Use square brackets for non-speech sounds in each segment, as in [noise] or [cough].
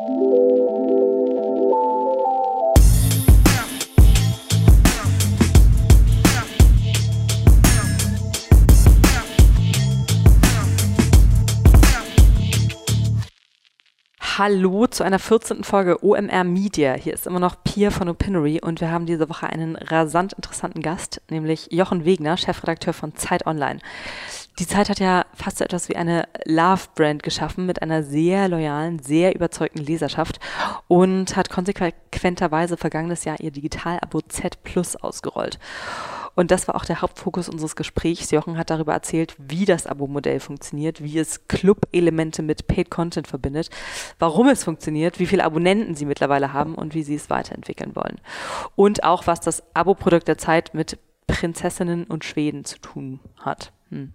Hallo zu einer 14. Folge OMR Media. Hier ist immer noch Pia von Opinory und wir haben diese Woche einen rasant interessanten Gast, nämlich Jochen Wegner, Chefredakteur von Zeit Online. Die Zeit hat ja fast so etwas wie eine Love-Brand geschaffen mit einer sehr loyalen, sehr überzeugten Leserschaft und hat konsequenterweise vergangenes Jahr ihr Digital-Abo Z Plus ausgerollt. Und das war auch der Hauptfokus unseres Gesprächs. Jochen hat darüber erzählt, wie das Abo-Modell funktioniert, wie es Club-Elemente mit Paid Content verbindet, warum es funktioniert, wie viele Abonnenten sie mittlerweile haben und wie sie es weiterentwickeln wollen. Und auch, was das Abo-Produkt der Zeit mit Prinzessinnen und Schweden zu tun hat. Hm.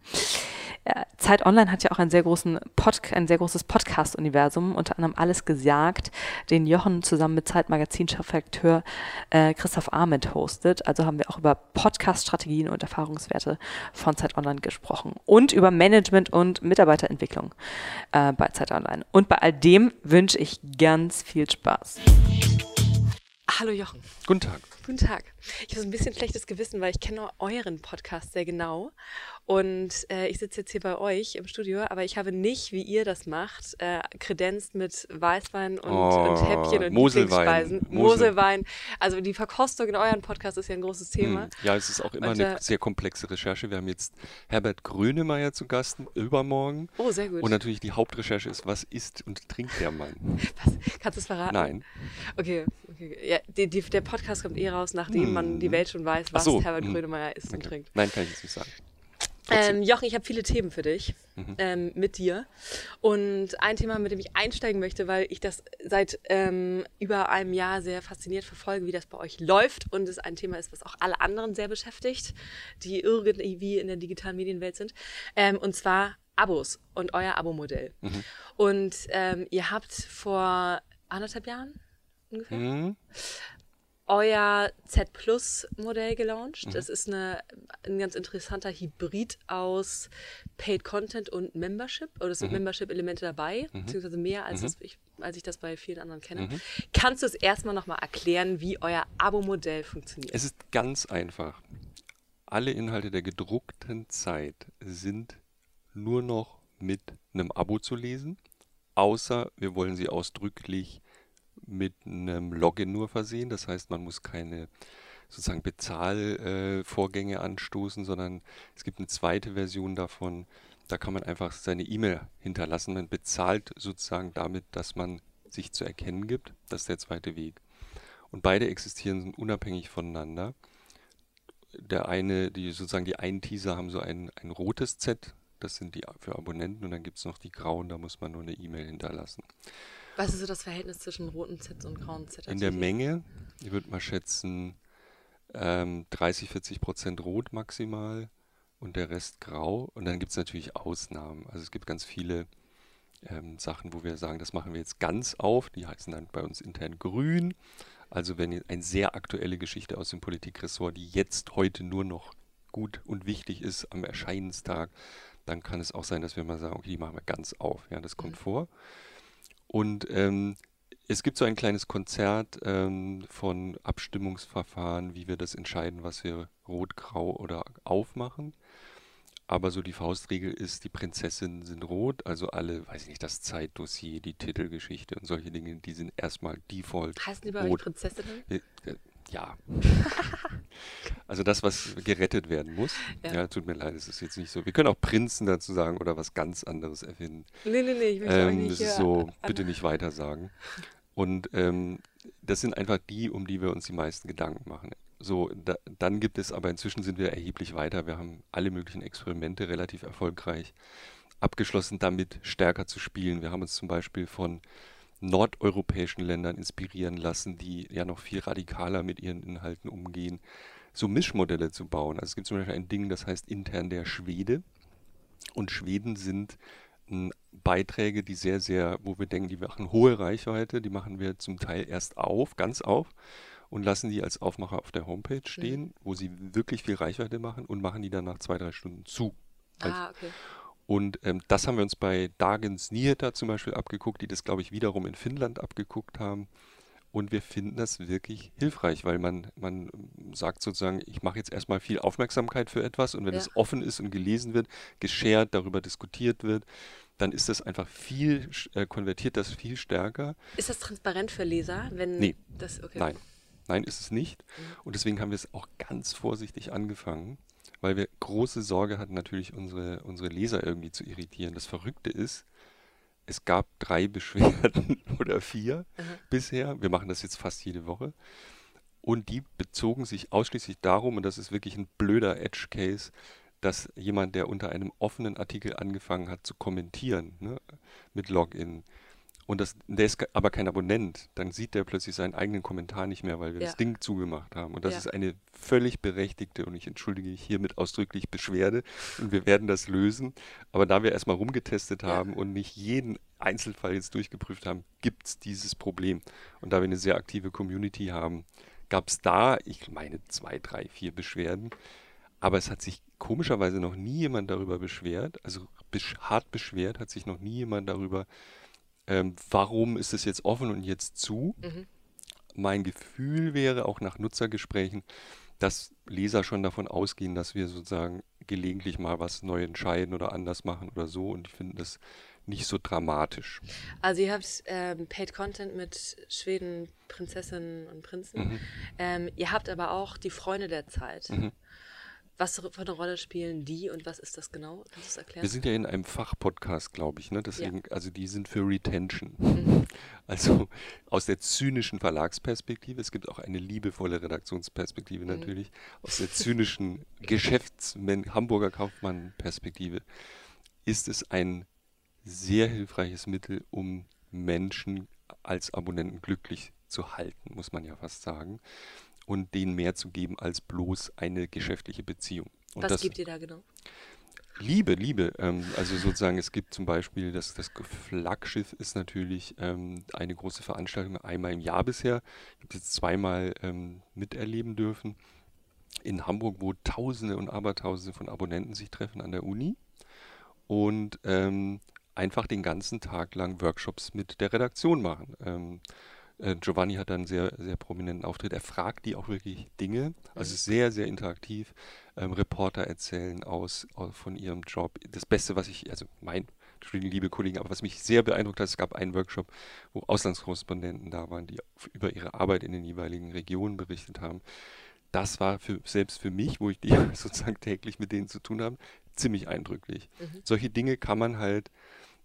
Zeit Online hat ja auch einen sehr großen Pod ein sehr großes Podcast-Universum, unter anderem Alles gesagt, den Jochen zusammen mit Zeitmagazin-Chefredakteur äh, Christoph Ahmed hostet. Also haben wir auch über Podcast-Strategien und Erfahrungswerte von Zeit Online gesprochen und über Management und Mitarbeiterentwicklung äh, bei Zeit Online. Und bei all dem wünsche ich ganz viel Spaß. Hallo Jochen. Guten Tag. Guten Tag. Ich habe so ein bisschen schlechtes Gewissen, weil ich kenne euren Podcast sehr genau. Und äh, ich sitze jetzt hier bei euch im Studio, aber ich habe nicht, wie ihr das macht, äh, kredenzt mit Weißwein und, oh, und Häppchen und Moselwein. Mosel. Moselwein. Also die Verkostung in euren Podcast ist ja ein großes Thema. Hm. Ja, es ist auch immer und, eine äh, sehr komplexe Recherche. Wir haben jetzt Herbert Grönemeyer zu Gast übermorgen. Oh, sehr gut. Und natürlich die Hauptrecherche ist, was isst und trinkt der Mann? Was? Kannst du es verraten? Nein. Okay, okay. Ja, die, die, der Podcast kommt eh raus, nachdem hm. man die Welt schon weiß, was so. Herbert hm. Grönemeyer isst okay. und trinkt. Nein, kann ich jetzt nicht sagen. Ähm, Jochen, ich habe viele Themen für dich mhm. ähm, mit dir. Und ein Thema, mit dem ich einsteigen möchte, weil ich das seit ähm, über einem Jahr sehr fasziniert verfolge, wie das bei euch läuft. Und es ein Thema ist, was auch alle anderen sehr beschäftigt, die irgendwie in der digitalen Medienwelt sind. Ähm, und zwar Abos und euer Abo-Modell. Mhm. Und ähm, ihr habt vor anderthalb Jahren ungefähr mhm euer Z Plus Modell gelauncht. Mhm. Das ist eine, ein ganz interessanter Hybrid aus Paid Content und Membership. Oder es sind mhm. Membership-Elemente dabei, mhm. beziehungsweise mehr als, mhm. das, ich, als ich das bei vielen anderen kenne. Mhm. Kannst du es erstmal nochmal erklären, wie euer Abo-Modell funktioniert? Es ist ganz einfach. Alle Inhalte der gedruckten Zeit sind nur noch mit einem Abo zu lesen, außer wir wollen sie ausdrücklich mit einem Login nur versehen. Das heißt, man muss keine sozusagen Bezahlvorgänge äh, anstoßen, sondern es gibt eine zweite Version davon. Da kann man einfach seine E-Mail hinterlassen. Man bezahlt sozusagen damit, dass man sich zu erkennen gibt. Das ist der zweite Weg. Und beide existieren unabhängig voneinander. Der eine, die sozusagen die einen Teaser haben so ein, ein rotes Z, das sind die für Abonnenten, und dann gibt es noch die grauen, da muss man nur eine E-Mail hinterlassen. Was ist so das Verhältnis zwischen roten Sets und grauen Sets? In der Menge, ich würde mal schätzen, ähm, 30, 40 Prozent rot maximal und der Rest grau. Und dann gibt es natürlich Ausnahmen. Also es gibt ganz viele ähm, Sachen, wo wir sagen, das machen wir jetzt ganz auf. Die heißen dann bei uns intern grün. Also wenn eine sehr aktuelle Geschichte aus dem Politikressort, die jetzt heute nur noch gut und wichtig ist am Erscheinenstag, dann kann es auch sein, dass wir mal sagen, okay, die machen wir ganz auf. Ja, das kommt mhm. vor. Und ähm, es gibt so ein kleines Konzert ähm, von Abstimmungsverfahren, wie wir das entscheiden, was wir rot, grau oder aufmachen. Aber so die Faustregel ist, die Prinzessinnen sind rot, also alle, weiß ich nicht, das Zeitdossier, die Titelgeschichte und solche Dinge, die sind erstmal default. Heißen die bei rot. euch Prinzessinnen? Ja. [laughs] also das, was gerettet werden muss. Ja. ja. tut mir leid, es ist jetzt nicht so. Wir können auch Prinzen dazu sagen oder was ganz anderes erfinden. Nee, nee, nee, ich möchte ähm, nicht. Das ist so, bitte nicht weiter sagen. Und ähm, das sind einfach die, um die wir uns die meisten Gedanken machen. So, da, dann gibt es aber inzwischen sind wir erheblich weiter. Wir haben alle möglichen Experimente relativ erfolgreich abgeschlossen, damit stärker zu spielen. Wir haben uns zum Beispiel von nordeuropäischen Ländern inspirieren lassen, die ja noch viel radikaler mit ihren Inhalten umgehen, so Mischmodelle zu bauen. Also es gibt zum Beispiel ein Ding, das heißt intern der Schwede. Und Schweden sind hm, Beiträge, die sehr, sehr, wo wir denken, die machen hohe Reichweite, die machen wir zum Teil erst auf, ganz auf und lassen die als Aufmacher auf der Homepage mhm. stehen, mhm. wo sie wirklich viel Reichweite machen und machen die dann nach zwei, drei Stunden zu. Ah, okay. Und ähm, das haben wir uns bei Dagens Nyheter zum Beispiel abgeguckt, die das, glaube ich, wiederum in Finnland abgeguckt haben. Und wir finden das wirklich hilfreich, weil man, man sagt sozusagen, ich mache jetzt erstmal viel Aufmerksamkeit für etwas und wenn Ja. es offen ist und gelesen wird, geshared, darüber diskutiert wird, dann ist das einfach viel, äh, konvertiert das viel stärker. Ist das transparent für Leser, wenn Nee. das okay. Nein, nein, ist es nicht. Mhm. Und deswegen haben wir es auch ganz vorsichtig angefangen, weil wir große Sorge hatten, natürlich unsere, unsere Leser irgendwie zu irritieren. Das Verrückte ist, es gab drei [laughs] Beschwerden oder vier Aha. bisher. Wir machen das jetzt fast jede Woche. Und die bezogen sich ausschließlich darum, und das ist wirklich ein blöder Edge-Case, dass jemand, der unter einem offenen Artikel angefangen hat zu kommentieren, ne, mit Login, und das, der ist aber kein Abonnent, dann sieht der plötzlich seinen eigenen Kommentar nicht mehr, weil wir Ja. das Ding zugemacht haben. Und das Ja. ist eine völlig berechtigte, und ich entschuldige mich hiermit ausdrücklich, Beschwerde. Und wir werden das lösen. Aber da wir erstmal rumgetestet Ja. haben und nicht jeden Einzelfall jetzt durchgeprüft haben, gibt es dieses Problem. Und da wir eine sehr aktive Community haben, gab es da, ich meine, zwei, drei, vier Beschwerden. Aber es hat sich komischerweise noch nie jemand darüber beschwert, also hart beschwert hat sich noch nie jemand darüber, ähm, warum ist es jetzt offen und jetzt zu. Mhm. Mein Gefühl wäre auch nach Nutzergesprächen, dass Leser schon davon ausgehen, dass wir sozusagen gelegentlich mal was neu entscheiden oder anders machen oder so. Und ich finde das nicht so dramatisch. Also ihr habt ähm, Paid Content mit Schweden, Prinzessinnen und Prinzen. Mhm. Ähm, ihr habt aber auch die Freunde der Zeit. Mhm. Was für eine Rolle spielen die und was ist das genau? Kannst du das erklären? Wir sind ja in einem Fachpodcast, glaube ich, ne? Deswegen, also die sind für Retention. Mhm. [laughs] Also aus der zynischen Verlagsperspektive, es gibt auch eine liebevolle Redaktionsperspektive Mhm. natürlich, aus der zynischen [laughs] Geschäftsmann, Hamburger Kaufmann-Perspektive ist es ein sehr hilfreiches Mittel, um Menschen als Abonnenten glücklich zu halten, muss man ja fast sagen, und denen mehr zu geben als bloß eine geschäftliche Beziehung. Und was das, gibt ihr da genau? Liebe, Liebe. Ähm, also sozusagen, es gibt zum Beispiel, das, das Flaggschiff ist natürlich ähm, eine große Veranstaltung, einmal im Jahr bisher. Ich habe es jetzt zweimal ähm, miterleben dürfen. In Hamburg, wo Tausende und Abertausende von Abonnenten sich treffen an der Uni und ähm, einfach den ganzen Tag lang Workshops mit der Redaktion machen. Äh, Giovanni hat da einen sehr, sehr prominenten Auftritt. Er fragt die auch wirklich Dinge. Also sehr, sehr interaktiv. Ähm, Reporter erzählen aus, aus von ihrem Job. Das Beste, was ich, also mein, liebe Kollegen, aber was mich sehr beeindruckt hat, es gab einen Workshop, wo Auslandskorrespondenten da waren, die über ihre Arbeit in den jeweiligen Regionen berichtet haben. Das war für, selbst für mich, wo ich die [laughs] sozusagen täglich mit denen zu tun habe, ziemlich eindrücklich. Mhm. Solche Dinge kann man halt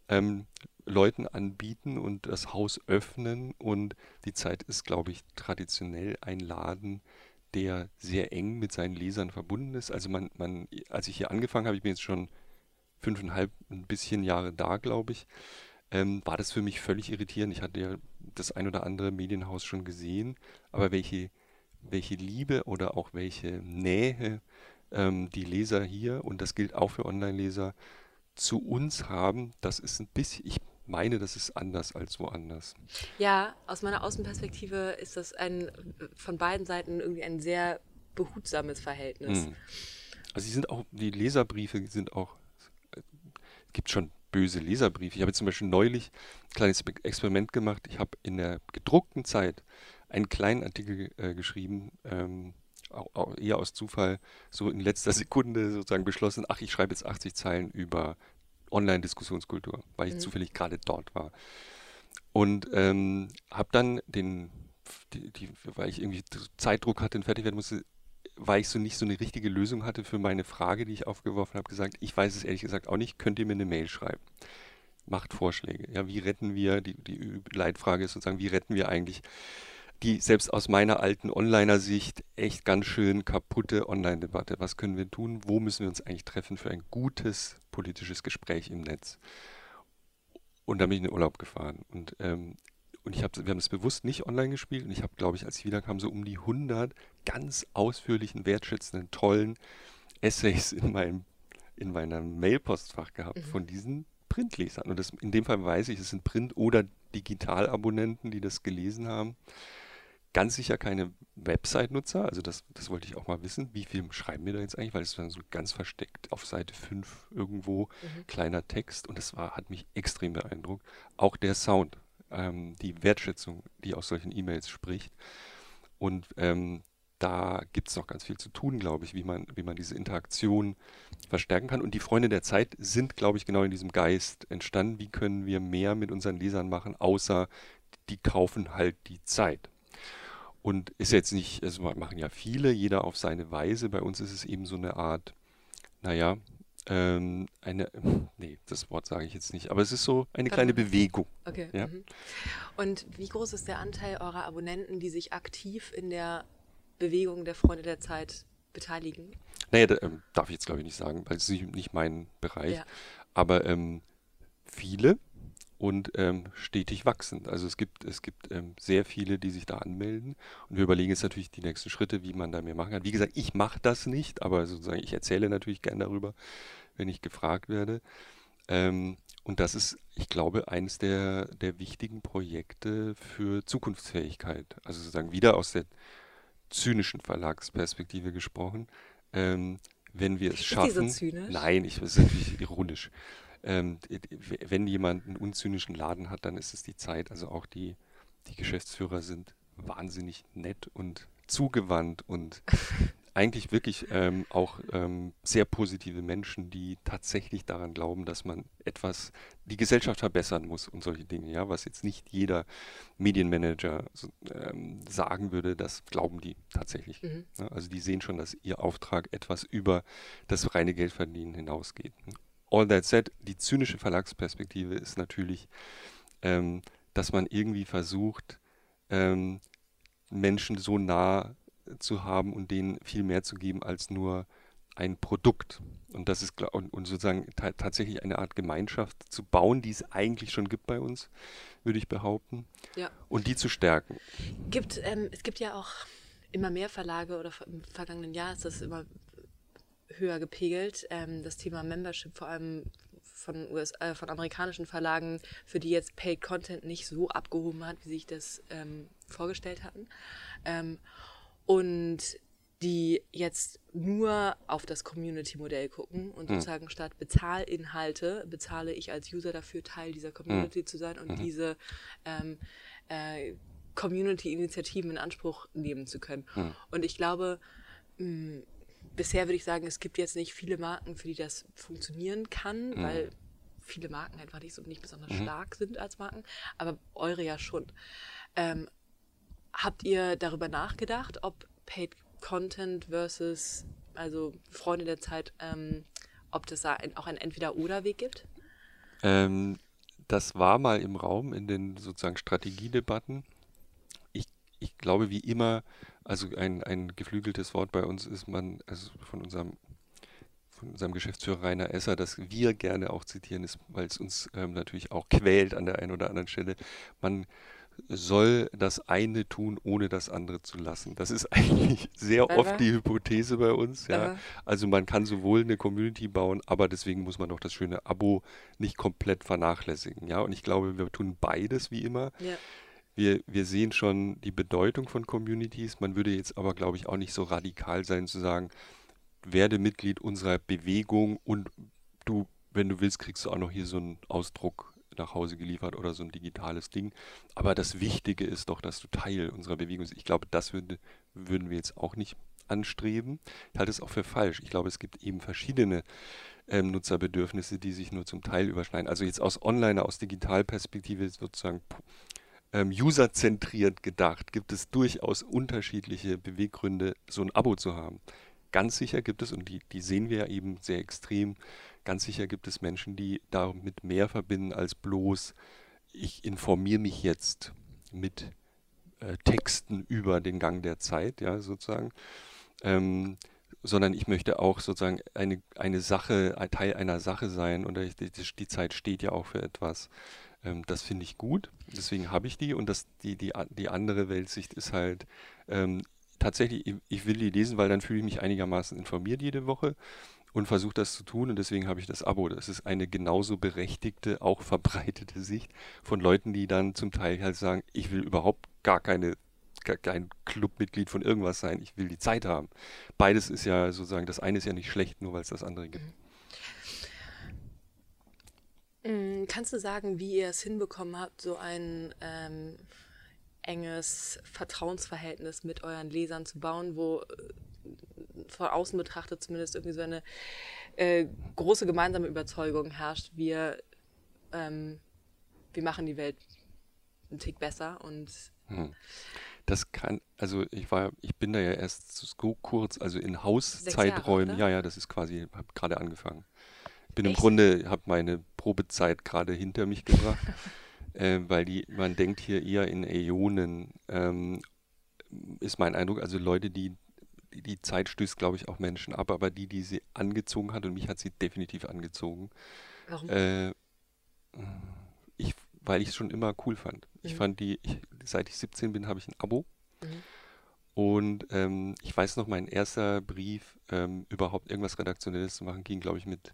ähm, Leuten anbieten und das Haus öffnen. Und die Zeit ist, glaube ich, traditionell ein Laden, der sehr eng mit seinen Lesern verbunden ist. Also man, man, als ich hier angefangen habe, ich bin jetzt schon fünfeinhalb, ein bisschen Jahre da, glaube ich, ähm, war das für mich völlig irritierend. Ich hatte ja das ein oder andere Medienhaus schon gesehen, aber welche, welche Liebe oder auch welche Nähe ähm, die Leser hier, und das gilt auch für Online-Leser, zu uns haben, das ist ein bisschen, ich meine, das ist anders als woanders. Ja, aus meiner Außenperspektive ist das ein von beiden Seiten irgendwie ein sehr behutsames Verhältnis. Mhm. Also sie sind auch, die Leserbriefe sind auch, es gibt schon böse Leserbriefe. Ich habe zum Beispiel neulich ein kleines Experiment gemacht. Ich habe in der gedruckten Zeit einen kleinen Artikel äh, geschrieben, ähm, auch, auch eher aus Zufall, so in letzter [laughs] Sekunde sozusagen beschlossen, ach, ich schreibe jetzt 80 Zeilen über Online-Diskussionskultur, weil ich Mhm. zufällig gerade dort war. Und ähm, habe dann den, die, die, weil ich irgendwie Zeitdruck hatte und fertig werden musste, weil ich so nicht so eine richtige Lösung hatte für meine Frage, die ich aufgeworfen habe, gesagt, ich weiß es ehrlich gesagt auch nicht, könnt ihr mir eine Mail schreiben? Macht Vorschläge. Ja, wie retten wir, die, die Leitfrage ist sozusagen, wie retten wir eigentlich die selbst aus meiner alten Onliner-Sicht echt ganz schön kaputte Online-Debatte. Was können wir tun? Wo müssen wir uns eigentlich treffen für ein gutes politisches Gespräch im Netz? Und da bin ich in den Urlaub gefahren. Und, ähm, und ich hab, wir haben es bewusst nicht online gespielt. Und ich habe, glaube ich, als ich wiederkam, so um die 100 ganz ausführlichen, wertschätzenden, tollen Essays in meinem, in meinem Mailpostfach gehabt Mhm. von diesen Printlesern. Und das, in dem Fall weiß ich, es sind Print- oder Digitalabonnenten, die das gelesen haben. Ganz sicher keine Website-Nutzer, also das, das wollte ich auch mal wissen. Wie viel schreiben wir da jetzt eigentlich? Weil es dann so ganz versteckt auf Seite 5 irgendwo mhm. kleiner Text und das war, hat mich extrem beeindruckt. Auch der Sound, ähm, die Wertschätzung, die aus solchen E-Mails spricht. Und ähm, da gibt es noch ganz viel zu tun, glaube ich, wie man, wie man diese Interaktion verstärken kann. Und die Freunde der Zeit sind, glaube ich, genau in diesem Geist entstanden. Wie können wir mehr mit unseren Lesern machen, außer die kaufen halt die Zeit. Und ist jetzt nicht, also machen ja viele, jeder auf seine Weise. Bei uns ist es eben so eine Art, naja, ähm, eine, [laughs] nee, das Wort sage ich jetzt nicht, aber es ist so eine kleine Bewegung. Okay. Ja? Mhm. Und wie groß ist der Anteil eurer Abonnenten, die sich aktiv in der Bewegung der Freunde der Zeit beteiligen? Naja, da, ähm, darf ich jetzt glaube ich nicht sagen, weil es ist nicht mein Bereich. Ja. Aber ähm, viele und ähm, stetig wachsend. Also es gibt, es gibt ähm, sehr viele, die sich da anmelden und wir überlegen jetzt natürlich die nächsten Schritte, wie man da mehr machen kann. Wie gesagt, ich mache das nicht, aber sozusagen ich erzähle natürlich gern darüber, wenn ich gefragt werde. Ähm, und das ist, ich glaube, eines der, der wichtigen Projekte für Zukunftsfähigkeit. Also sozusagen wieder aus der zynischen Verlagsperspektive gesprochen. Ähm, wenn wir es schaffen. Ist die so zynisch? Nein, ich, das ist natürlich ironisch ähm, wenn jemand einen unzynischen Laden hat, dann ist es die Zeit. Also auch die, die Geschäftsführer sind wahnsinnig nett und zugewandt und [laughs] eigentlich wirklich ähm, auch ähm, sehr positive Menschen, die tatsächlich daran glauben, dass man etwas, die Gesellschaft verbessern muss und solche Dinge, ja, was jetzt nicht jeder Medienmanager ähm, sagen würde, das glauben die tatsächlich. Mhm. Ja, also die sehen schon, dass ihr Auftrag etwas über das reine Geldverdienen hinausgeht. All That Said, die zynische Verlagsperspektive ist natürlich, ähm, dass man irgendwie versucht, ähm, Menschen so nah zu haben und denen viel mehr zu geben als nur ein Produkt. Und das ist und, und sozusagen tatsächlich eine Art Gemeinschaft zu bauen, die es eigentlich schon gibt bei uns, würde ich behaupten. Ja. Und die zu stärken. Gibt, ähm, es gibt ja auch immer mehr Verlage oder im vergangenen Jahr ist das immer höher gepegelt. Ähm, das Thema Membership, vor allem von, US, äh, von amerikanischen Verlagen, für die jetzt Paid Content nicht so abgehoben hat, wie sich das ähm, vorgestellt hatten. Ähm, und die jetzt nur auf das Community-Modell gucken und mhm. sozusagen statt Bezahlinhalte bezahle ich als User dafür, Teil dieser Community mhm. zu sein und mhm. diese ähm, äh, Community-Initiativen in Anspruch nehmen zu können. Mhm. Und ich glaube, mh, bisher würde ich sagen, es gibt jetzt nicht viele Marken, für die das funktionieren kann, mhm. weil viele Marken einfach nicht so nicht besonders mhm. stark sind als Marken, aber eure ja schon. Ähm, habt ihr darüber nachgedacht, ob Paid Content versus also Freunde der Zeit, ähm, ob das da ein, auch ein Entweder-Oder-Weg gibt? Ähm, das war mal im Raum in den sozusagen Strategiedebatten. Ich, ich glaube, wie immer also ein, ein geflügeltes Wort bei uns ist man, also von unserem, von unserem Geschäftsführer Rainer Esser, das wir gerne auch zitieren, ist, weil es uns ähm, natürlich auch quält an der einen oder anderen Stelle. Man soll das eine tun, ohne das andere zu lassen. Das ist [laughs] eigentlich sehr Aha. oft die Hypothese bei uns. Ja. Also man kann sowohl eine Community bauen, aber deswegen muss man auch das schöne Abo nicht komplett vernachlässigen. Ja. Und ich glaube, wir tun beides wie immer. Ja wir, wir sehen schon die Bedeutung von Communities. Man würde jetzt aber, glaube ich, auch nicht so radikal sein zu sagen, werde Mitglied unserer Bewegung und du, wenn du willst, kriegst du auch noch hier so einen Ausdruck nach Hause geliefert oder so ein digitales Ding. Aber das Wichtige ist doch, dass du Teil unserer Bewegung bist. Ich glaube, das würde, würden wir jetzt auch nicht anstreben. Ich halte es auch für falsch. Ich glaube, es gibt eben verschiedene ähm, Nutzerbedürfnisse, die sich nur zum Teil überschneiden. Also jetzt aus Online, aus Digitalperspektive sozusagen ähm, userzentriert gedacht, gibt es durchaus unterschiedliche Beweggründe, so ein Abo zu haben. Ganz sicher gibt es, und die, die sehen wir ja eben sehr extrem, ganz sicher gibt es Menschen, die damit mehr verbinden als bloß, ich informiere mich jetzt mit äh, Texten über den Gang der Zeit, ja, sozusagen. Ähm, sondern ich möchte auch sozusagen eine, eine Sache, ein Teil einer Sache sein und die, die Zeit steht ja auch für etwas. Ähm, das finde ich gut, deswegen habe ich die und das, die, die, die andere Weltsicht ist halt ähm, tatsächlich, ich, ich will die lesen, weil dann fühle ich mich einigermaßen informiert jede Woche und versuche das zu tun und deswegen habe ich das Abo. Das ist eine genauso berechtigte, auch verbreitete Sicht von Leuten, die dann zum Teil halt sagen, ich will überhaupt gar keine kein Clubmitglied von irgendwas sein, ich will die Zeit haben. Beides ist ja sozusagen, das eine ist ja nicht schlecht, nur weil es das andere gibt. Mhm. Kannst du sagen, wie ihr es hinbekommen habt, so ein ähm, enges Vertrauensverhältnis mit euren Lesern zu bauen, wo äh, von außen betrachtet zumindest irgendwie so eine äh, große gemeinsame Überzeugung herrscht, wir, ähm, wir machen die Welt einen Tick besser und hm. Das kann, also ich war, ich bin da ja erst so kurz, also in Hauszeiträumen, ja, ja, das ist quasi, habe gerade angefangen. Bin Echt? im Grunde, habe meine Probezeit gerade hinter mich gebracht. [laughs] äh, weil die, man denkt hier eher in Äonen, ähm, ist mein Eindruck. Also Leute, die, die Zeit stößt, glaube ich, auch Menschen ab, aber die, die sie angezogen hat, und mich hat sie definitiv angezogen. Warum? Äh, ich, weil ich es schon immer cool fand. Mhm. Ich fand die, ich, seit ich 17 bin, habe ich ein Abo. Mhm. Und ähm, ich weiß noch, mein erster Brief, ähm, überhaupt irgendwas Redaktionelles zu machen, ging, glaube ich, mit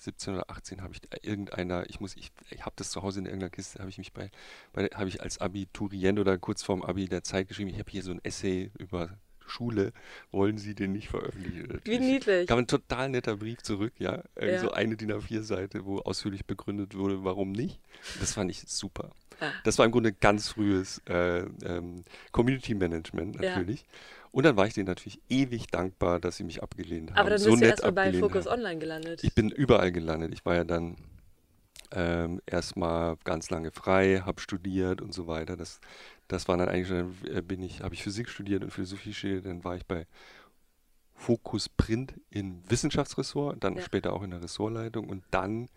17 oder 18 habe ich irgendeiner, ich muss, ich, ich habe das zu Hause in irgendeiner Kiste, habe ich mich bei, bei habe ich als Abiturient oder kurz vorm Abi der Zeit geschrieben, ich habe hier so ein Essay über Schule, wollen Sie den nicht veröffentlichen? Wie niedlich. Kam ein total netter Brief zurück, ja. ja. So eine DIN A4-Seite, wo ausführlich begründet wurde, warum nicht. Das fand ich super. Ja. Das war im Grunde ganz frühes äh, ähm, Community Management natürlich. Ja. Und dann war ich denen natürlich ewig dankbar, dass sie mich abgelehnt haben. Aber dann bist so du erstmal bei Focus haben. Online gelandet. Ich bin überall gelandet. Ich war ja dann ähm, erstmal ganz lange frei, habe studiert und so weiter. Das, das war dann eigentlich, dann äh, bin ich, habe ich Physik studiert und Philosophie studiert, dann war ich bei Focus Print im Wissenschaftsressort, dann ja. später auch in der Ressortleitung und dann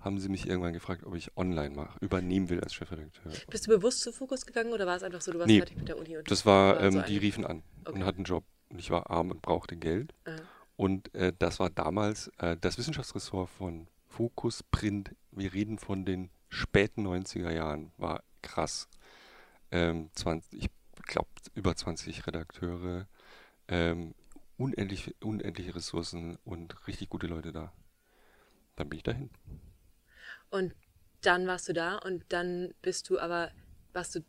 haben sie mich irgendwann gefragt, ob ich online mache, übernehmen will als Chefredakteur. Bist du bewusst zu Fokus gegangen oder war es einfach so, du warst nee, fertig mit der Uni? Und das war, ähm, so die riefen an okay. und hatten einen Job. Und ich war arm und brauchte Geld. Aha. Und äh, das war damals äh, das Wissenschaftsressort von Fokus Print. Wir reden von den späten 90er Jahren. War krass. Ähm, 20, ich glaube, über 20 Redakteure, ähm, unendlich, unendliche Ressourcen und richtig gute Leute da. Dann bin ich dahin. Und dann warst du da und dann bist du aber, warst du,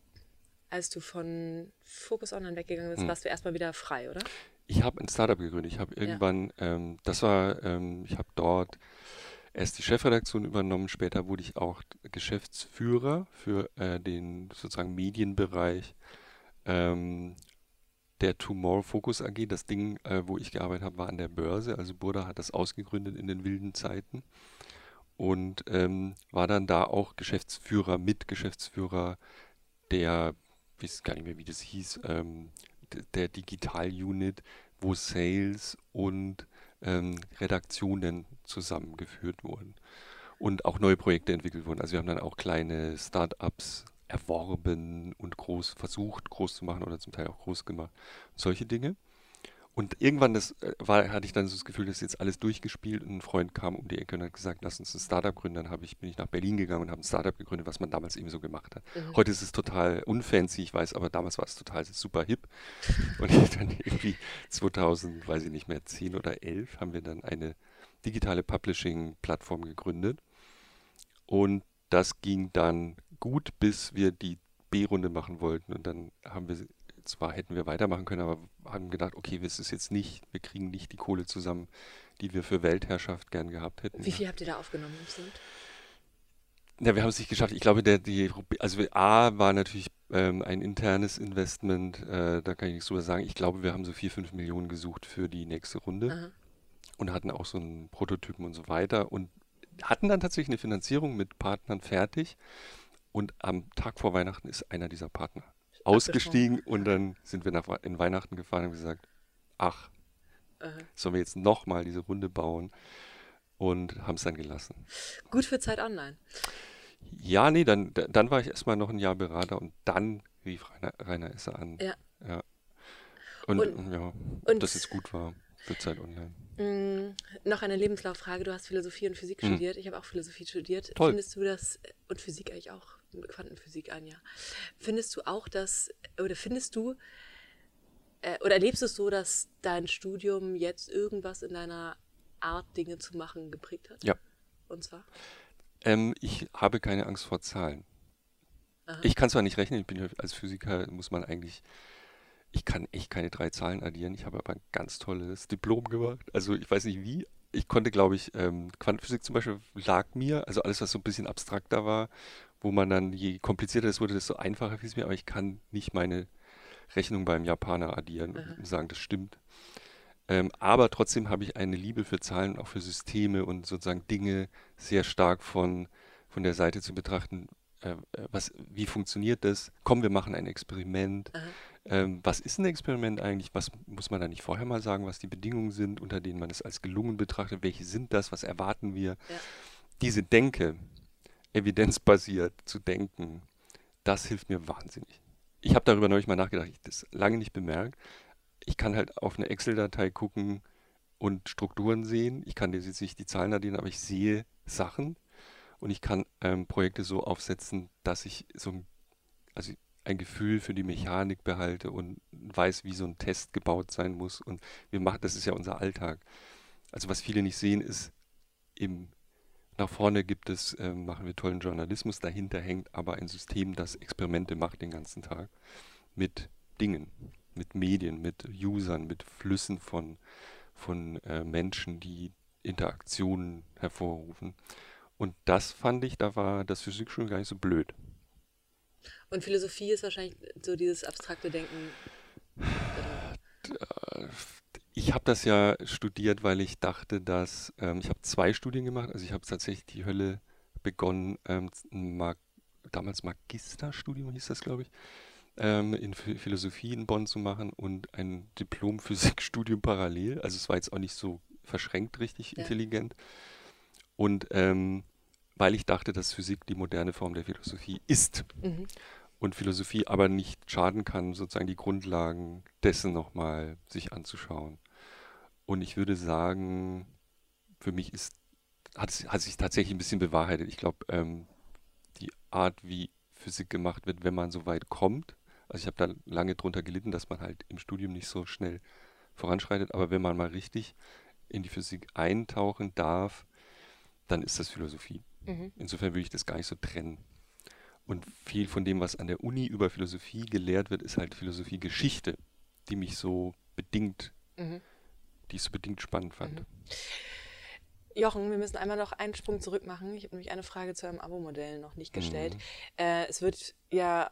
als du von Focus Online weggegangen bist, hm. warst du erstmal wieder frei, oder? Ich habe ein Startup gegründet. Ich habe irgendwann, ja. ähm, das war, ähm, ich habe dort erst die Chefredaktion übernommen, später wurde ich auch Geschäftsführer für äh, den sozusagen Medienbereich ähm, der Tomorrow Focus AG. Das Ding, äh, wo ich gearbeitet habe, war an der Börse. Also Burda hat das ausgegründet in den wilden Zeiten und ähm, war dann da auch Geschäftsführer, Mitgeschäftsführer der, ich weiß gar nicht mehr, wie das hieß, ähm, der Digital-Unit, wo Sales und ähm, Redaktionen zusammengeführt wurden und auch neue Projekte entwickelt wurden. Also wir haben dann auch kleine Start-ups erworben und groß versucht, groß zu machen oder zum Teil auch groß gemacht. Solche Dinge. Und irgendwann das, äh, war, hatte ich dann so das Gefühl, das ist jetzt alles durchgespielt und ein Freund kam um die Ecke und hat gesagt, lass uns ein Startup gründen. Dann ich, bin ich nach Berlin gegangen und habe ein Startup gegründet, was man damals eben so gemacht hat. Mhm. Heute ist es total unfancy, ich weiß, aber damals war es total super hip. Und [laughs] dann irgendwie 2000, weiß ich nicht mehr, 10 oder 11 haben wir dann eine digitale Publishing-Plattform gegründet. Und das ging dann gut, bis wir die B-Runde machen wollten. Und dann haben wir zwar hätten wir weitermachen können, aber haben gedacht, okay, wir ist jetzt nicht, wir kriegen nicht die Kohle zusammen, die wir für Weltherrschaft gern gehabt hätten. Wie viel habt ihr da aufgenommen im Ja, wir haben es nicht geschafft. Ich glaube, der, die, also A war natürlich ähm, ein internes Investment, äh, da kann ich nichts drüber sagen. Ich glaube, wir haben so vier, fünf Millionen gesucht für die nächste Runde Aha. und hatten auch so einen Prototypen und so weiter und hatten dann tatsächlich eine Finanzierung mit Partnern fertig. Und am Tag vor Weihnachten ist einer dieser Partner ausgestiegen und dann sind wir nach, in Weihnachten gefahren und gesagt, ach, Aha. sollen wir jetzt nochmal diese Runde bauen und haben es dann gelassen. Gut für Zeit Online. Ja, nee, dann, dann war ich erstmal noch ein Jahr Berater und dann rief Rainer, Rainer Esser an. Ja. ja. Und, und, ja, und das jetzt gut war für Zeit Online. Mh, mm, noch eine Lebenslauffrage. Du hast Philosophie und Physik mhm. studiert. Ich habe auch Philosophie studiert. Toll. Findest du das, und Physik eigentlich auch, Quantenphysik an, ja. Findest du auch, dass, oder findest du, äh, oder erlebst du es so, dass dein Studium jetzt irgendwas in deiner Art, Dinge zu machen, geprägt hat? Ja. Und zwar? Ähm, ich habe keine Angst vor Zahlen. Aha. Ich kann zwar nicht rechnen, ich bin ja als Physiker, muss man eigentlich, ich kann echt keine drei Zahlen addieren. Ich habe aber ein ganz tolles Diplom gemacht. Also ich weiß nicht wie. Ich konnte, glaube ich, ähm, Quantenphysik zum Beispiel lag mir, also alles, was so ein bisschen abstrakter war, wo man dann, je komplizierter es wurde, desto einfacher fiel es mir, aber ich kann nicht meine Rechnung beim Japaner addieren Aha. und sagen, das stimmt. Ähm, aber trotzdem habe ich eine Liebe für Zahlen, auch für Systeme und sozusagen Dinge sehr stark von, von der Seite zu betrachten. Äh, äh was, wie funktioniert das? Komm, wir machen ein Experiment. Ähm, was ist ein Experiment eigentlich? Was muss man da nicht vorher mal sagen, was die Bedingungen sind, unter denen man es als gelungen betrachtet? Welche sind das? Was erwarten wir? Ja. Diese Denke, evidenzbasiert zu denken, das hilft mir wahnsinnig. Ich habe darüber neulich mal nachgedacht, ich das lange nicht bemerkt, ich kann halt auf eine Excel-Datei gucken und Strukturen sehen. Ich kann jetzt nicht die Zahlen addieren, aber ich sehe Sachen und ich kann ähm, Projekte so aufsetzen, dass ich so ein, also ein Gefühl für die Mechanik behalte und weiß, wie so ein Test gebaut sein muss. Und wir machen, das ist ja unser Alltag. Also was viele nicht sehen, ist im nach vorne gibt es, äh, machen wir tollen Journalismus, dahinter hängt aber ein System, das Experimente macht den ganzen Tag mit Dingen mit Medien, mit Usern, mit Flüssen von, von äh, Menschen, die Interaktionen hervorrufen. Und das fand ich, da war das Physikstudium gar nicht so blöd. Und Philosophie ist wahrscheinlich so dieses abstrakte Denken. [sighs] Ich habe das ja studiert, weil ich dachte, dass ähm, ich habe zwei Studien gemacht. Also ich habe tatsächlich die Hölle begonnen, ähm, Mag damals Magisterstudium hieß das, glaube ich, ähm, in Philosophie in Bonn zu machen und ein Diplom-Physikstudium parallel. Also es war jetzt auch nicht so verschränkt richtig ja. intelligent. Und ähm, weil ich dachte, dass Physik die moderne Form der Philosophie ist mhm. und Philosophie aber nicht schaden kann, sozusagen die Grundlagen dessen nochmal sich anzuschauen. Und ich würde sagen, für mich ist, hat, hat sich tatsächlich ein bisschen bewahrheitet. Ich glaube, ähm, die Art, wie Physik gemacht wird, wenn man so weit kommt, also ich habe da lange drunter gelitten, dass man halt im Studium nicht so schnell voranschreitet. Aber wenn man mal richtig in die Physik eintauchen darf, dann ist das Philosophie. Mhm. Insofern würde ich das gar nicht so trennen. Und viel von dem, was an der Uni über Philosophie gelehrt wird, ist halt Philosophiegeschichte, die mich so bedingt, mhm. Die ich so bedingt spannend fand. Mhm. Jochen, wir müssen einmal noch einen Sprung zurück machen. Ich habe nämlich eine Frage zu einem Abo-Modell noch nicht gestellt. Mhm. Äh, es wird ja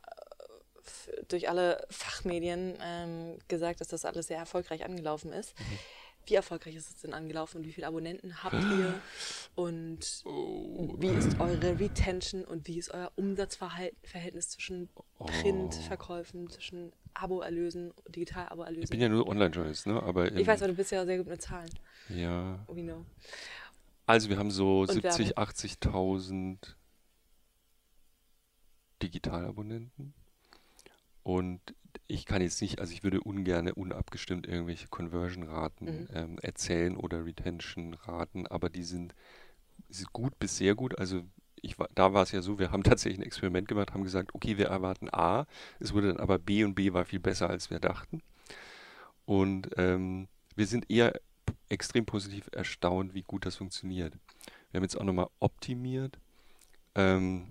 durch alle Fachmedien ähm, gesagt, dass das alles sehr erfolgreich angelaufen ist. Mhm. Wie erfolgreich ist es denn angelaufen und wie viele Abonnenten habt ihr? [gasps] Und oh. wie ist eure Retention und wie ist euer Umsatzverhältnis zwischen Printverkäufen, oh. zwischen Abo-Erlösen, Digital-Abo-Erlösen? Ich bin ja nur Online-Journalist, ne? Aber ich weiß, aber du bist ja sehr gut mit Zahlen. Ja. We know. Also wir haben so und 70, 80.000 Digitalabonnenten. Und ich kann jetzt nicht, also ich würde ungern unabgestimmt irgendwelche Conversion-Raten mhm. ähm, erzählen oder Retention-Raten, aber die sind, sind gut bis sehr gut. Also ich, da war es ja so, wir haben [laughs] tatsächlich ein Experiment gemacht, haben gesagt, okay, wir erwarten A, es wurde dann aber B und B war viel besser, als wir dachten. Und ähm, wir sind eher extrem positiv erstaunt, wie gut das funktioniert. Wir haben jetzt auch nochmal optimiert. Ähm,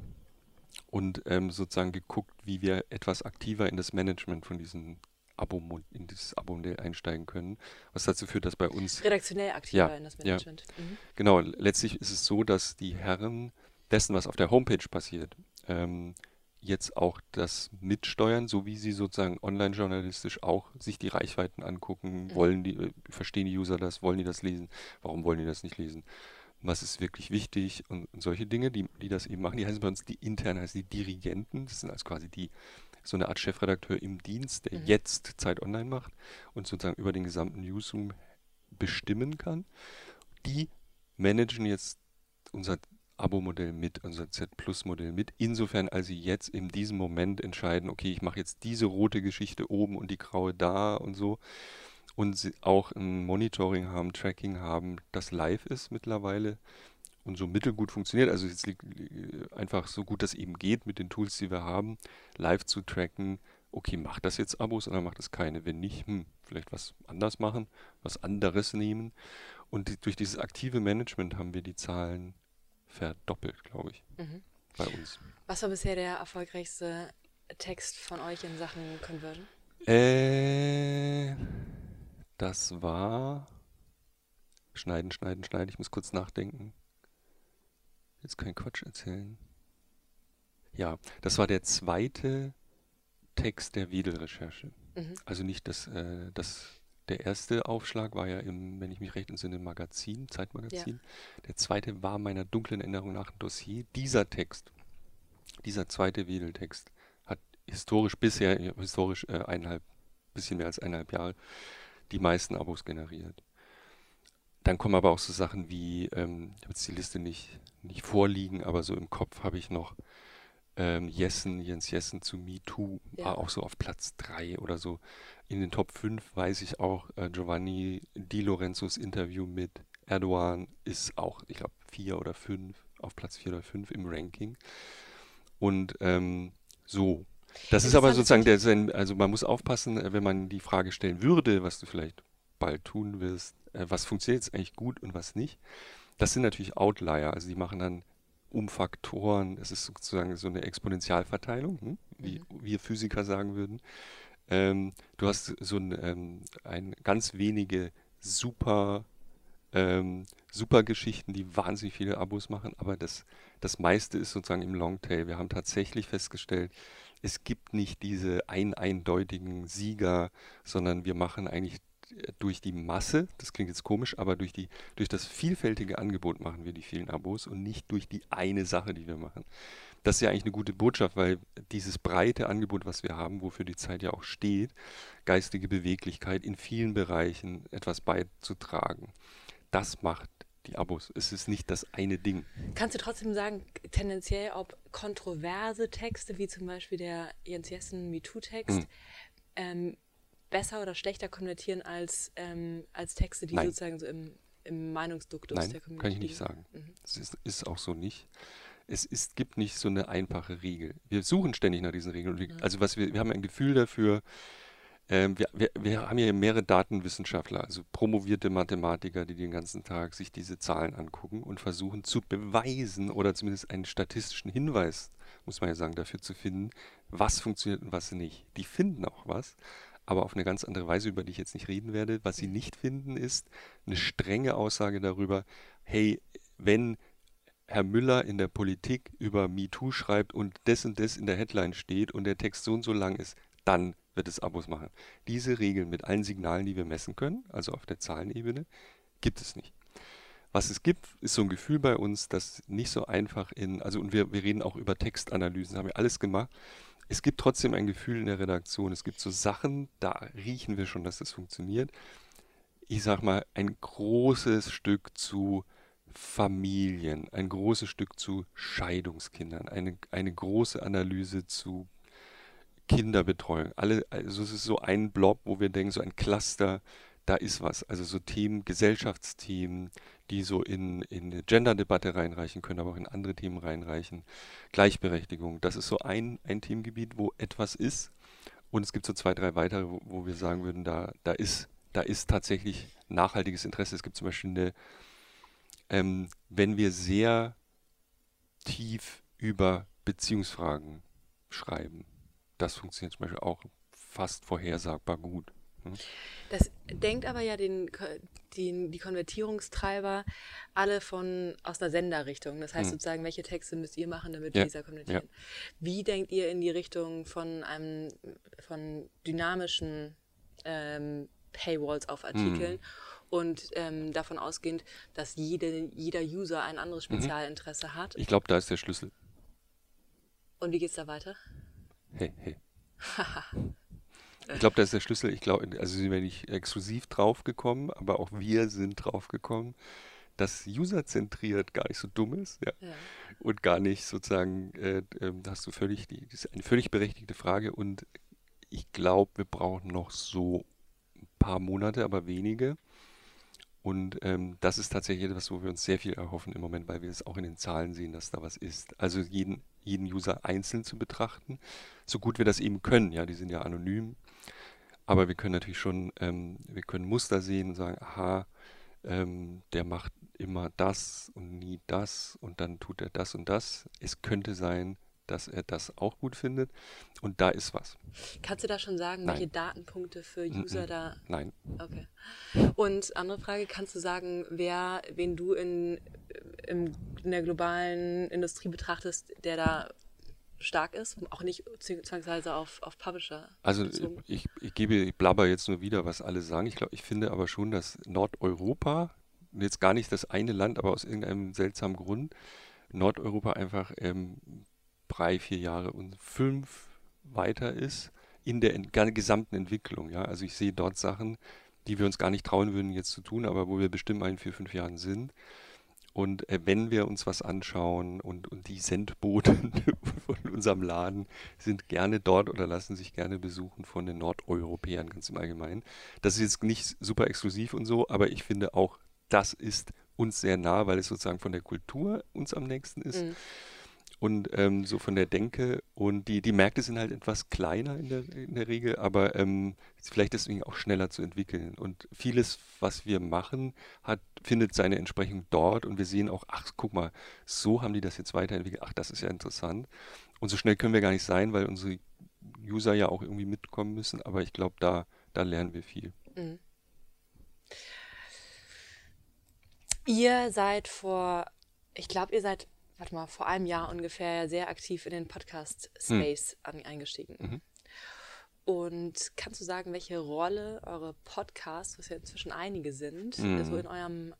und ähm, sozusagen geguckt, wie wir etwas aktiver in das Management von diesen Abo in dieses Abo-Modell einsteigen können, was dazu führt, dass bei uns redaktionell aktiver ja, in das Management. Ja. Mhm. Genau, letztlich ist es so, dass die Herren dessen, was auf der Homepage passiert, ähm, jetzt auch das mitsteuern, so wie sie sozusagen online-journalistisch auch sich die Reichweiten angucken, mhm. wollen die, äh, verstehen die User das, wollen die das lesen, warum wollen die das nicht lesen? was ist wirklich wichtig und, und, solche Dinge, die, die das eben machen. Die heißen bei uns die intern, heißen die Dirigenten. Das sind also quasi die, so eine Art Chefredakteur im Dienst, der mhm. jetzt Zeit Online macht und sozusagen über den gesamten Newsroom bestimmen kann. Die managen jetzt unser Abo-Modell mit, unser Z-Plus-Modell mit, insofern als sie jetzt in diesem Moment entscheiden, okay, ich mache jetzt diese rote Geschichte oben und die graue da und so und sie auch ein Monitoring haben, Tracking haben, das live ist mittlerweile und so mittelgut funktioniert. Also es liegt einfach so gut das eben geht mit den Tools, die wir haben, live zu tracken. Okay, macht das jetzt Abos oder macht es keine? Wenn nicht, hm, vielleicht was anders machen, was anderes nehmen. Und durch dieses aktive Management haben wir die Zahlen verdoppelt, glaube ich. Mhm. bei uns. Was war bisher der erfolgreichste Text von euch in Sachen Conversion? Äh, das war. Schneiden, schneiden, schneiden. Ich muss kurz nachdenken. Jetzt kein Quatsch erzählen. Ja, das war der zweite Text der Wedel-Recherche. Mhm. Also nicht das, äh, das, der erste Aufschlag war ja im, wenn ich mich recht entsinne, Magazin, Zeitmagazin. Der zweite war meiner dunklen Erinnerung nach ein Dossier. Dieser Text, dieser zweite Wedel-Text hat historisch bisher, historisch äh, eineinhalb, bisschen mehr als eineinhalb Jahre, die meisten Abos generiert. Dann kommen aber auch so Sachen wie, ähm, ich habe jetzt die Liste nicht, nicht vorliegen, aber so im Kopf habe ich noch ähm, Jessen, Jens Jessen zu MeToo, Ja. war auch so auf Platz 3 oder so. In den Top 5 weiß ich auch, äh, Giovanni Di Lorenzos Interview mit Erdogan ist auch, ich glaube, 4 oder 5, auf Platz 4 oder 5 im Ranking. Und ähm, so. Das ist aber sozusagen der, also man muss aufpassen, äh, wenn man die Frage stellen würde, was du vielleicht bald tun wirst, äh, was funktioniert jetzt eigentlich gut und was nicht. Das sind natürlich Outlier, also die machen dann um Faktoren, das ist sozusagen so eine Exponentialverteilung, hm? wie wir Physiker sagen würden. Ähm, du hast so ein, ähm, ein ganz wenige super, ähm, super Geschichten, die wahnsinnig viele Abos machen, aber das, das meiste ist sozusagen im Longtail. Wir haben tatsächlich festgestellt, es gibt nicht diese ein eindeutigen Sieger, sondern wir machen eigentlich durch die Masse, das klingt jetzt komisch, aber durch die, durch das vielfältige Angebot machen wir die vielen Abos und nicht durch die eine Sache, die wir machen. Das ist ja eigentlich eine gute Botschaft, weil dieses breite Angebot, was wir haben, wofür die Zeit ja auch steht, geistige Beweglichkeit in vielen Bereichen etwas beizutragen, das macht die Abos. Es ist nicht das eine Ding. Kannst du trotzdem sagen, tendenziell, ob kontroverse Texte, wie zum Beispiel der Jens Jessen MeToo-Text, Hm. ähm, besser oder schlechter konvertieren als, ähm, als Texte, die Nein. sozusagen so im, im Meinungsduktus Nein, der Community kann ich nicht sagen. Es ist, ist auch so nicht. Es ist, gibt nicht so eine einfache Regel. Wir suchen ständig nach diesen Regeln. Wir, also was wir, wir haben ein Gefühl dafür, ähm, wir, wir, wir haben hier mehrere Datenwissenschaftler, also promovierte Mathematiker, die den ganzen Tag sich diese Zahlen angucken und versuchen zu beweisen oder zumindest einen statistischen Hinweis, muss man ja sagen, dafür zu finden, was funktioniert und was nicht. Die finden auch was, aber auf eine ganz andere Weise, über die ich jetzt nicht reden werde. Was sie nicht finden, ist eine strenge Aussage darüber, hey, wenn Herr Müller in der Politik über MeToo schreibt und das und das in der Headline steht und der Text so und so lang ist, dann wird es Abos machen. Diese Regeln mit allen Signalen, die wir messen können, also auf der Zahlenebene, gibt es nicht. Was es gibt, ist so ein Gefühl bei uns, das nicht so einfach in, also und wir, wir reden auch über Textanalysen, haben wir alles gemacht. Es gibt trotzdem ein Gefühl in der Redaktion. Es gibt so Sachen, da riechen wir schon, dass das funktioniert. Ich sag mal, ein großes Stück zu Familien, ein großes Stück zu Scheidungskindern, eine, eine große Analyse zu Kinderbetreuung. Alle, also es ist so ein Blob, wo wir denken, so ein Cluster, da ist was. Also so Themen, Gesellschaftsthemen, die so in, in eine Gender-Debatte reinreichen können, aber auch in andere Themen reinreichen. Gleichberechtigung, das ist so ein, ein Themengebiet, wo etwas ist. Und es gibt so zwei, drei weitere, wo, wo wir sagen würden, da, da ist, da ist tatsächlich nachhaltiges Interesse. Es gibt zum Beispiel eine, ähm, wenn wir sehr tief über Beziehungsfragen schreiben, das funktioniert zum Beispiel auch fast vorhersagbar gut. Das denkt aber ja den, den, die Konvertierungstreiber alle von aus einer Senderrichtung. Das heißt Hm. sozusagen, welche Texte müsst ihr machen, damit Ja, dieser konvertieren. Wie denkt ihr in die Richtung von einem von dynamischen ähm, Paywalls auf Artikeln und ähm, davon ausgehend, dass jede, jeder User ein anderes Spezialinteresse hat? Ich glaube, da ist der Schlüssel. Und wie geht's da weiter? Hey, hey. [laughs] Ich glaube, das ist der Schlüssel. Ich glaube, also sind wir nicht exklusiv draufgekommen, aber auch wir sind draufgekommen, dass userzentriert gar nicht so dumm ist, ja. Ja. Und gar nicht sozusagen, äh, da hast du völlig, die, das ist eine völlig berechtigte Frage und ich glaube, wir brauchen noch so ein paar Monate, aber wenige. Und ähm, das ist tatsächlich etwas, wo wir uns sehr viel erhoffen im Moment, weil wir es auch in den Zahlen sehen, dass da was ist. Also jeden, jeden User einzeln zu betrachten, so gut wir das eben können. Ja, die sind ja anonym, aber wir können natürlich schon, ähm, wir können Muster sehen und sagen, aha, ähm, der macht immer das und nie das und dann tut er das und das. Es könnte sein, dass er das auch gut findet und da ist was. Kannst du da schon sagen, Nein. welche Datenpunkte für User Mm-mm. da? Nein, Okay. Und andere Frage, kannst du sagen, wer, wen du in, im, in der globalen Industrie betrachtest, der da stark ist, auch nicht zwangsweise auf, auf Publisher also bezogen? ich, ich gebe, ich blabber jetzt nur wieder, was alle sagen. Ich glaube, ich finde aber schon, dass Nordeuropa, jetzt gar nicht das eine Land, aber aus irgendeinem seltsamen Grund, Nordeuropa einfach ähm, drei, vier Jahre und fünf weiter ist in der ent- gesamten Entwicklung. Ja? Also ich sehe dort Sachen, die wir uns gar nicht trauen würden jetzt zu tun, aber wo wir bestimmt in vier, fünf Jahren sind. Und äh, wenn wir uns was anschauen und, und die Sendboten [laughs] von unserem Laden sind gerne dort oder lassen sich gerne besuchen von den Nordeuropäern ganz im Allgemeinen. Das ist jetzt nicht super exklusiv und so, aber ich finde auch, das ist uns sehr nah, weil es sozusagen von der Kultur uns am nächsten ist Mhm. Und ähm, so von der Denke. Und die, die Märkte sind halt etwas kleiner in der, in der Regel, aber ähm, vielleicht deswegen auch schneller zu entwickeln. Und vieles, was wir machen, hat, findet seine Entsprechung dort und wir sehen auch, ach, guck mal, so haben die das jetzt weiterentwickelt. Ach, das ist ja interessant. Und so schnell können wir gar nicht sein, weil unsere User ja auch irgendwie mitkommen müssen. Aber ich glaube, da, da lernen wir viel. Mhm. Ihr seid vor, ich glaube, ihr seid, warte mal, vor einem Jahr ungefähr sehr aktiv in den Podcast-Space an, eingestiegen. Mhm. Und kannst du sagen, welche Rolle eure Podcasts, was ja inzwischen einige sind, Mhm. so in eurem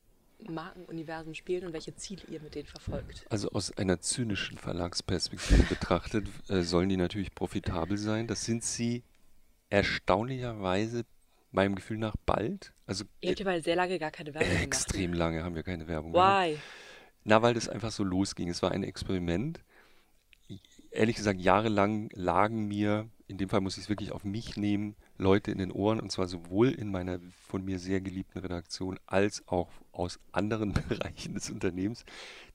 Markenuniversum spielen und welche Ziele ihr mit denen verfolgt? Also aus einer zynischen Verlagsperspektive betrachtet, äh, sollen die natürlich profitabel sein. Das sind sie erstaunlicherweise meinem Gefühl nach bald. Also Ihr habt ja mal sehr lange gar keine Werbung äh, gemacht. extrem lange haben wir keine Werbung gemacht. Why? Na, weil das einfach so losging. Es war ein Experiment. Ehrlich gesagt, jahrelang lagen mir, in dem Fall muss ich es wirklich auf mich nehmen, Leute in den Ohren, und zwar sowohl in meiner von mir sehr geliebten Redaktion als auch aus anderen [laughs] Bereichen des Unternehmens.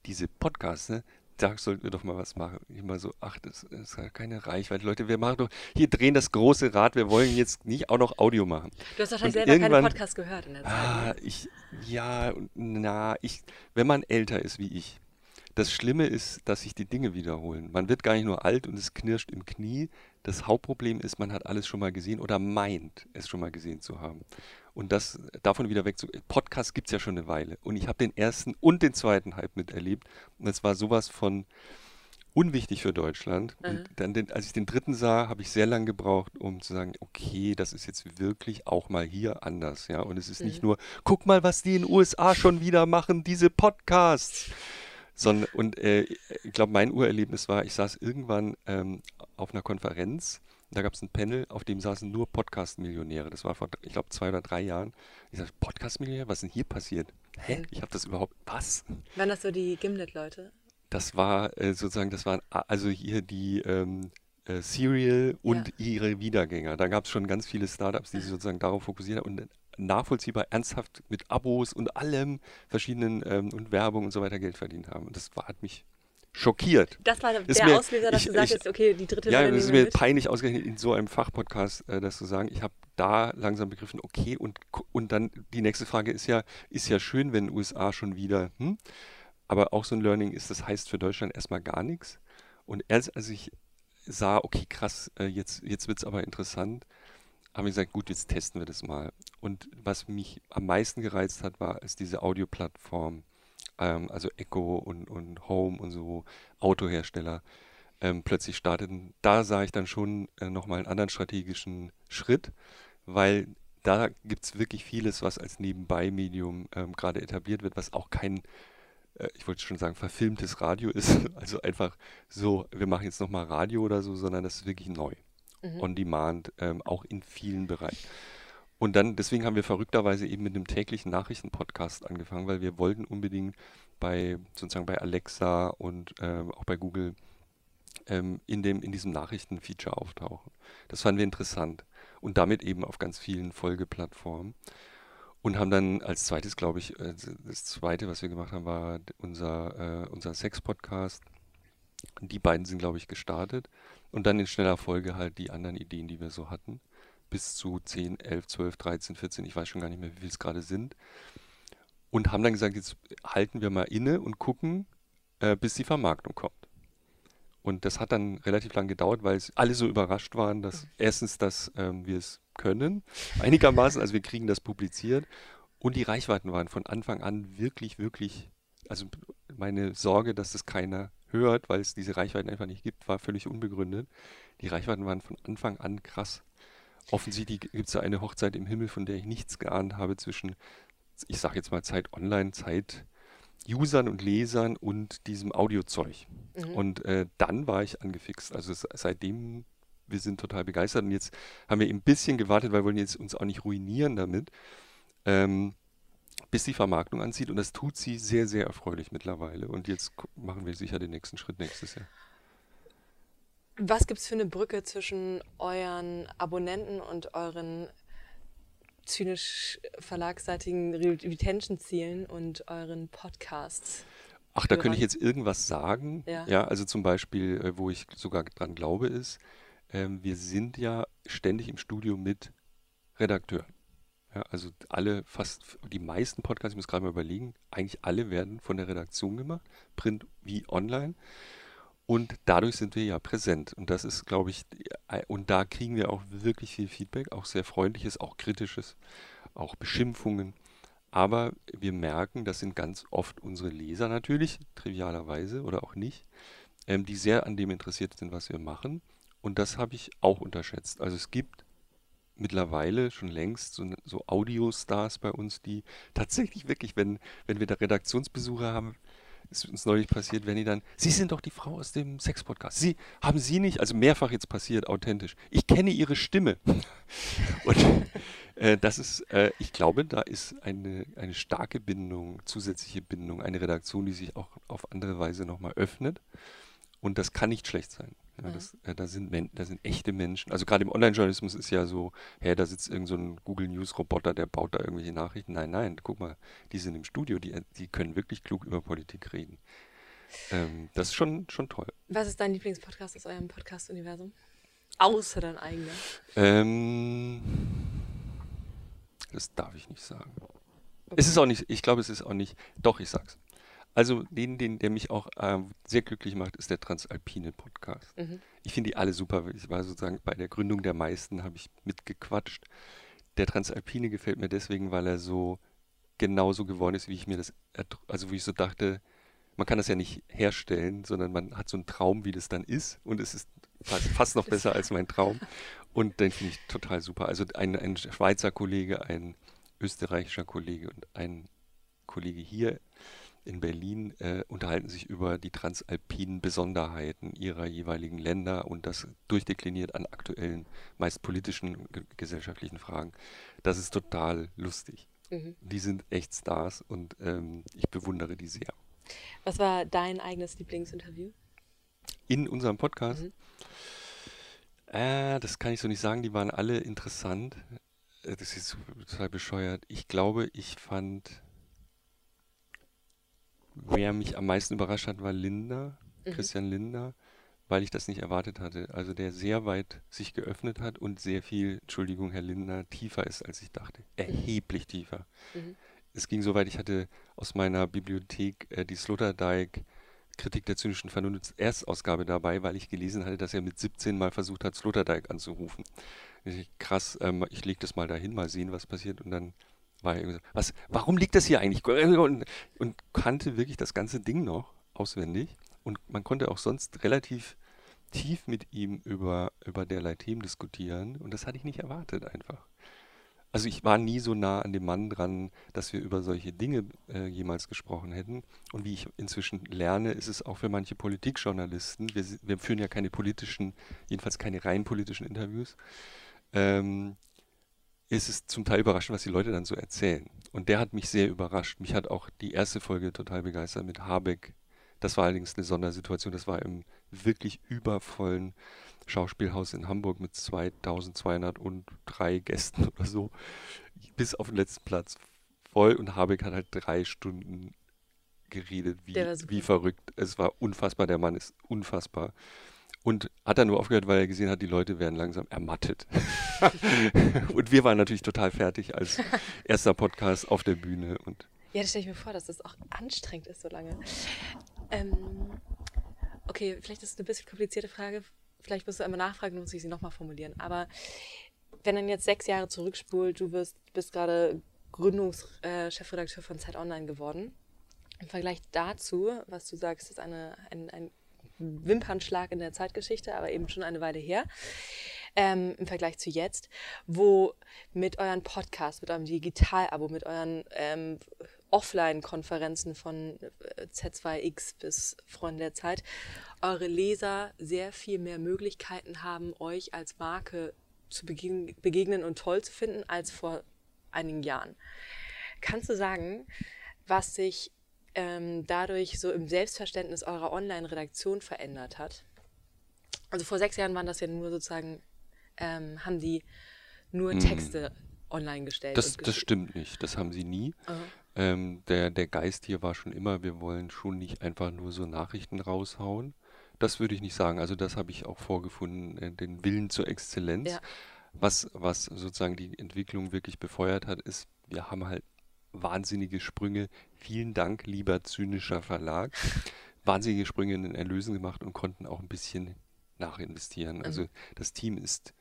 Diese Podcasts, ne, da sollten wir doch mal was machen. Immer so, ach, das, das hat keine Reichweite. Leute, wir machen doch, hier drehen das große Rad, wir wollen jetzt nicht auch noch Audio machen. Du hast wahrscheinlich Und selber keine irgendwann- Podcasts gehört in der Zeit. Ah, ne? ich, ja, na, ich, wenn man älter ist wie ich, das Schlimme ist, dass sich die Dinge wiederholen. Man wird gar nicht nur alt und es knirscht im Knie. Das Hauptproblem ist, man hat alles schon mal gesehen oder meint, es schon mal gesehen zu haben. Und das davon wieder weg zu. Podcast gibt es ja schon eine Weile. Und ich habe den ersten und den zweiten Hype miterlebt. Und es war sowas von unwichtig für Deutschland. Mhm. Und dann, den, als ich den dritten sah, habe ich sehr lange gebraucht, um zu sagen, okay, das ist jetzt wirklich auch mal hier anders, ja. Und es ist nicht Mhm. nur, guck mal, was die in den USA schon wieder machen, diese Podcasts. Sondern, und äh, ich glaube, mein Urerlebnis war, ich saß irgendwann ähm, auf einer Konferenz, da gab es ein Panel, auf dem saßen nur Podcast-Millionäre. Das war vor, ich glaube, zwei oder drei Jahren. Ich sagte, Podcast-Millionär, was ist denn hier passiert? Hä? Ich habe das überhaupt, was? Waren das so die Gimlet-Leute? Das war äh, sozusagen, das waren also hier die ähm, äh, Serial und Ja. ihre Wiedergänger. Da gab es schon ganz viele Startups, die sich sozusagen darauf fokussiert haben und nachvollziehbar ernsthaft mit Abos und allem verschiedenen ähm, und Werbung und so weiter Geld verdient haben. Und das war, hat mich schockiert. Das war Ist der mir- Auslöser, dass ich- du sagst, okay, die dritte Ja, es ist mir mit. peinlich ausgerechnet in so einem Fachpodcast äh, das zu sagen. Ich habe da langsam begriffen, okay, und, und dann die nächste Frage ist ja, ist ja schön, wenn USA schon wieder, hm? aber auch so ein Learning ist, das heißt für Deutschland erstmal gar nichts. Und erst als ich sah, okay, krass, äh, jetzt, jetzt wird es aber interessant, habe ich gesagt, gut, jetzt testen wir das mal. Und was mich am meisten gereizt hat, war, als diese Audioplattform, ähm, also Echo und, und Home und so Autohersteller, ähm, plötzlich starteten. Da sah ich dann schon äh, nochmal einen anderen strategischen Schritt, weil da gibt es wirklich vieles, was als Nebenbei-Medium ähm, gerade etabliert wird, was auch kein, äh, ich wollte schon sagen, verfilmtes Radio ist. [laughs] Also einfach so, wir machen jetzt nochmal Radio oder so, sondern das ist wirklich neu. Mhm. On Demand, ähm, auch in vielen Bereichen. Und dann, deswegen haben wir verrückterweise eben mit einem täglichen Nachrichtenpodcast angefangen, weil wir wollten unbedingt bei sozusagen bei Alexa und ähm, auch bei Google ähm, in dem, in diesem Nachrichtenfeature auftauchen. Das fanden wir interessant. Und damit eben auf ganz vielen Folgeplattformen. Und haben dann als zweites, glaube ich, äh, das zweite, was wir gemacht haben, war unser, äh, unser Sex-Podcast. Die beiden sind, glaube ich, gestartet. Und dann in schneller Folge halt die anderen Ideen, die wir so hatten. Bis zu 10, 11, 12, 13, 14, ich weiß schon gar nicht mehr, wie viel es gerade sind. und haben dann gesagt, jetzt halten wir mal inne und gucken, äh, bis die Vermarktung kommt. Und das hat dann relativ lang gedauert, weil alle so überrascht waren, dass erstens, dass ähm, wir es können, [laughs] einigermaßen, also wir kriegen das publiziert und die Reichweiten waren von Anfang an wirklich, wirklich, also meine Sorge, dass das keiner hört, weil es diese Reichweiten einfach nicht gibt, war völlig unbegründet. Die Reichweiten waren von Anfang an krass. Offensichtlich gibt es da eine Hochzeit im Himmel, von der ich nichts geahnt habe zwischen, ich sage jetzt mal Zeit Online, Zeit Usern und Lesern und diesem Audiozeug. Mhm. Und äh, dann war ich angefixt. Also seitdem, wir sind total begeistert und jetzt haben wir ein bisschen gewartet, weil wir wollen jetzt uns auch nicht ruinieren damit, ähm, bis die Vermarktung anzieht. Und das tut sie sehr, sehr erfreulich mittlerweile. Und jetzt machen wir sicher den nächsten Schritt nächstes Jahr. Was gibt es für eine Brücke zwischen euren Abonnenten und euren zynisch verlagsseitigen Retention-Zielen und euren Podcasts? Ach, da könnte ich jetzt irgendwas sagen. Ja, ja also zum Beispiel, äh, wo ich sogar dran glaube, ist, ähm, wir sind ja ständig im Studio mit Redakteuren. Ja, also alle, fast die meisten Podcasts, ich muss gerade mal überlegen, eigentlich alle werden von der Redaktion gemacht, print wie online. Und dadurch sind wir ja präsent. Und das ist, glaube ich, äh, und da kriegen wir auch wirklich viel Feedback, auch sehr freundliches, auch kritisches, auch Beschimpfungen. Aber wir merken, das sind ganz oft unsere Leser natürlich, trivialerweise oder auch nicht, ähm, die sehr an dem interessiert sind, was wir machen. Und das habe ich auch unterschätzt. Also es gibt mittlerweile schon längst so, so Audiostars bei uns, die tatsächlich wirklich, wenn, wenn wir da Redaktionsbesucher haben, ist uns neulich passiert, wenn die dann, Sie sind doch die Frau aus dem Sex-Podcast. Sie, haben Sie nicht, also mehrfach jetzt passiert, authentisch. Ich kenne Ihre Stimme. [laughs] Und äh, das ist, äh, ich glaube, da ist eine, eine starke Bindung, zusätzliche Bindung, eine Redaktion, die sich auch auf andere Weise nochmal öffnet. Und das kann nicht schlecht sein. Ja, das, äh, da, sind Men da sind echte Menschen. Also gerade im Online-Journalismus ist ja so, hä, da sitzt irgend so ein Google News-Roboter, der baut da irgendwelche Nachrichten. Nein, nein, guck mal, die sind im Studio, die, die können wirklich klug über Politik reden. Ähm, das ist schon, schon toll. Was ist dein Lieblingspodcast aus eurem Podcast-Universum? Außer dein eigener. Ähm, das darf ich nicht sagen. Okay. Es ist auch nicht, ich glaube, es ist auch nicht, doch, ich sag's. Also den, den, der mich auch äh, sehr glücklich macht, ist der Transalpine Podcast. Mhm. Ich finde die alle super. Ich war sozusagen bei der Gründung der meisten, habe ich mitgequatscht. Der Transalpine gefällt mir deswegen, weil er so genauso geworden ist, wie ich mir das, also wie ich so dachte, man kann das ja nicht herstellen, sondern man hat so einen Traum, wie das dann ist. Und es ist fast, noch [laughs] besser als mein Traum. Und den finde ich total super. Also ein, ein Schweizer Kollege, ein österreichischer Kollege und ein Kollege hier in Berlin äh, unterhalten sich über die transalpinen Besonderheiten ihrer jeweiligen Länder und das durchdekliniert an aktuellen, meist politischen gesellschaftlichen Fragen. Das ist total lustig. Mhm. Die sind echt Stars und ähm, ich bewundere die sehr. Was war dein eigenes Lieblingsinterview? In unserem Podcast? Mhm. Äh, das kann ich so nicht sagen, die waren alle interessant. Äh, das ist total bescheuert. Ich glaube, ich fand Wer mich am meisten überrascht hat, war Linda, mhm. Christian Linder, weil ich das nicht erwartet hatte. Also der sehr weit sich geöffnet hat und sehr viel, Entschuldigung, Herr Linder, tiefer ist, als ich dachte. Erheblich tiefer. Mhm. Es ging so weit, ich hatte aus meiner Bibliothek äh, die Sloterdijk Kritik der zynischen Vernunft Erstausgabe dabei, weil ich gelesen hatte, dass er mit 17 mal versucht hat, Sloterdijk anzurufen. Ich, krass, ähm, ich lege das mal dahin, mal sehen, was passiert. Und dann war irgendwie so, was, warum liegt das hier eigentlich? Und, und kannte wirklich das ganze Ding noch auswendig. Und man konnte auch sonst relativ tief mit ihm über, über derlei Themen diskutieren. Und das hatte ich nicht erwartet einfach. Also ich war nie so nah an dem Mann dran, dass wir über solche Dinge äh, jemals gesprochen hätten. Und wie ich inzwischen lerne, ist es auch für manche Politikjournalisten, wir, wir führen ja keine politischen, jedenfalls keine rein politischen Interviews, ähm, ist es zum Teil überraschend, was die Leute dann so erzählen. Und der hat mich sehr überrascht. Mich hat auch die erste Folge total begeistert mit Habeck. Das war allerdings eine Sondersituation. Das war im wirklich übervollen Schauspielhaus in Hamburg mit 2203 Gästen [laughs] oder so. Bis auf den letzten Platz voll. Und Habeck hat halt drei Stunden geredet, wie, wie verrückt. Es war unfassbar. Der Mann ist unfassbar. Und hat dann nur aufgehört, weil er gesehen hat, die Leute werden langsam ermattet. [laughs] und wir waren natürlich total fertig als erster Podcast auf der Bühne. Und Ja, das stelle ich mir vor, dass das auch anstrengend ist, so lange. Ähm, okay, vielleicht ist es eine bisschen komplizierte Frage. Vielleicht musst du einmal nachfragen, dann muss ich sie nochmal formulieren. Aber wenn dann jetzt sechs Jahre zurückspult, du wirst, bist gerade Gründungschefredakteur äh, von Zeit Online geworden. Im Vergleich dazu, was du sagst, ist eine, ein, ein Wimpernschlag in der Zeitgeschichte, aber eben schon eine Weile her. Ähm, im Vergleich zu jetzt, wo mit euren Podcasts, mit eurem Digital-Abo, mit euren ähm, Offline-Konferenzen von äh, Z2X bis Freunde der Zeit, eure Leser sehr viel mehr Möglichkeiten haben, euch als Marke zu begegnen und toll zu finden als vor einigen Jahren. Kannst du sagen, was sich ähm, dadurch so im Selbstverständnis eurer Online-Redaktion verändert hat? Also vor sechs Jahren waren das ja nur sozusagen, ähm, haben die nur hm. Texte hm. online gestellt. Das, das stimmt nicht, das haben sie nie. Ähm, der, der Geist hier war schon immer, wir wollen schon nicht einfach nur so Nachrichten raushauen. Das würde ich nicht sagen. Also das habe ich auch vorgefunden, äh, den Willen zur Exzellenz. Ja. Was, was sozusagen die Entwicklung wirklich befeuert hat, ist, wir haben halt wahnsinnige Sprünge. Vielen Dank, lieber zynischer Verlag. Wahnsinnige Sprünge in den Erlösen gemacht und konnten auch ein bisschen nachinvestieren. Mhm. Also das Team ist,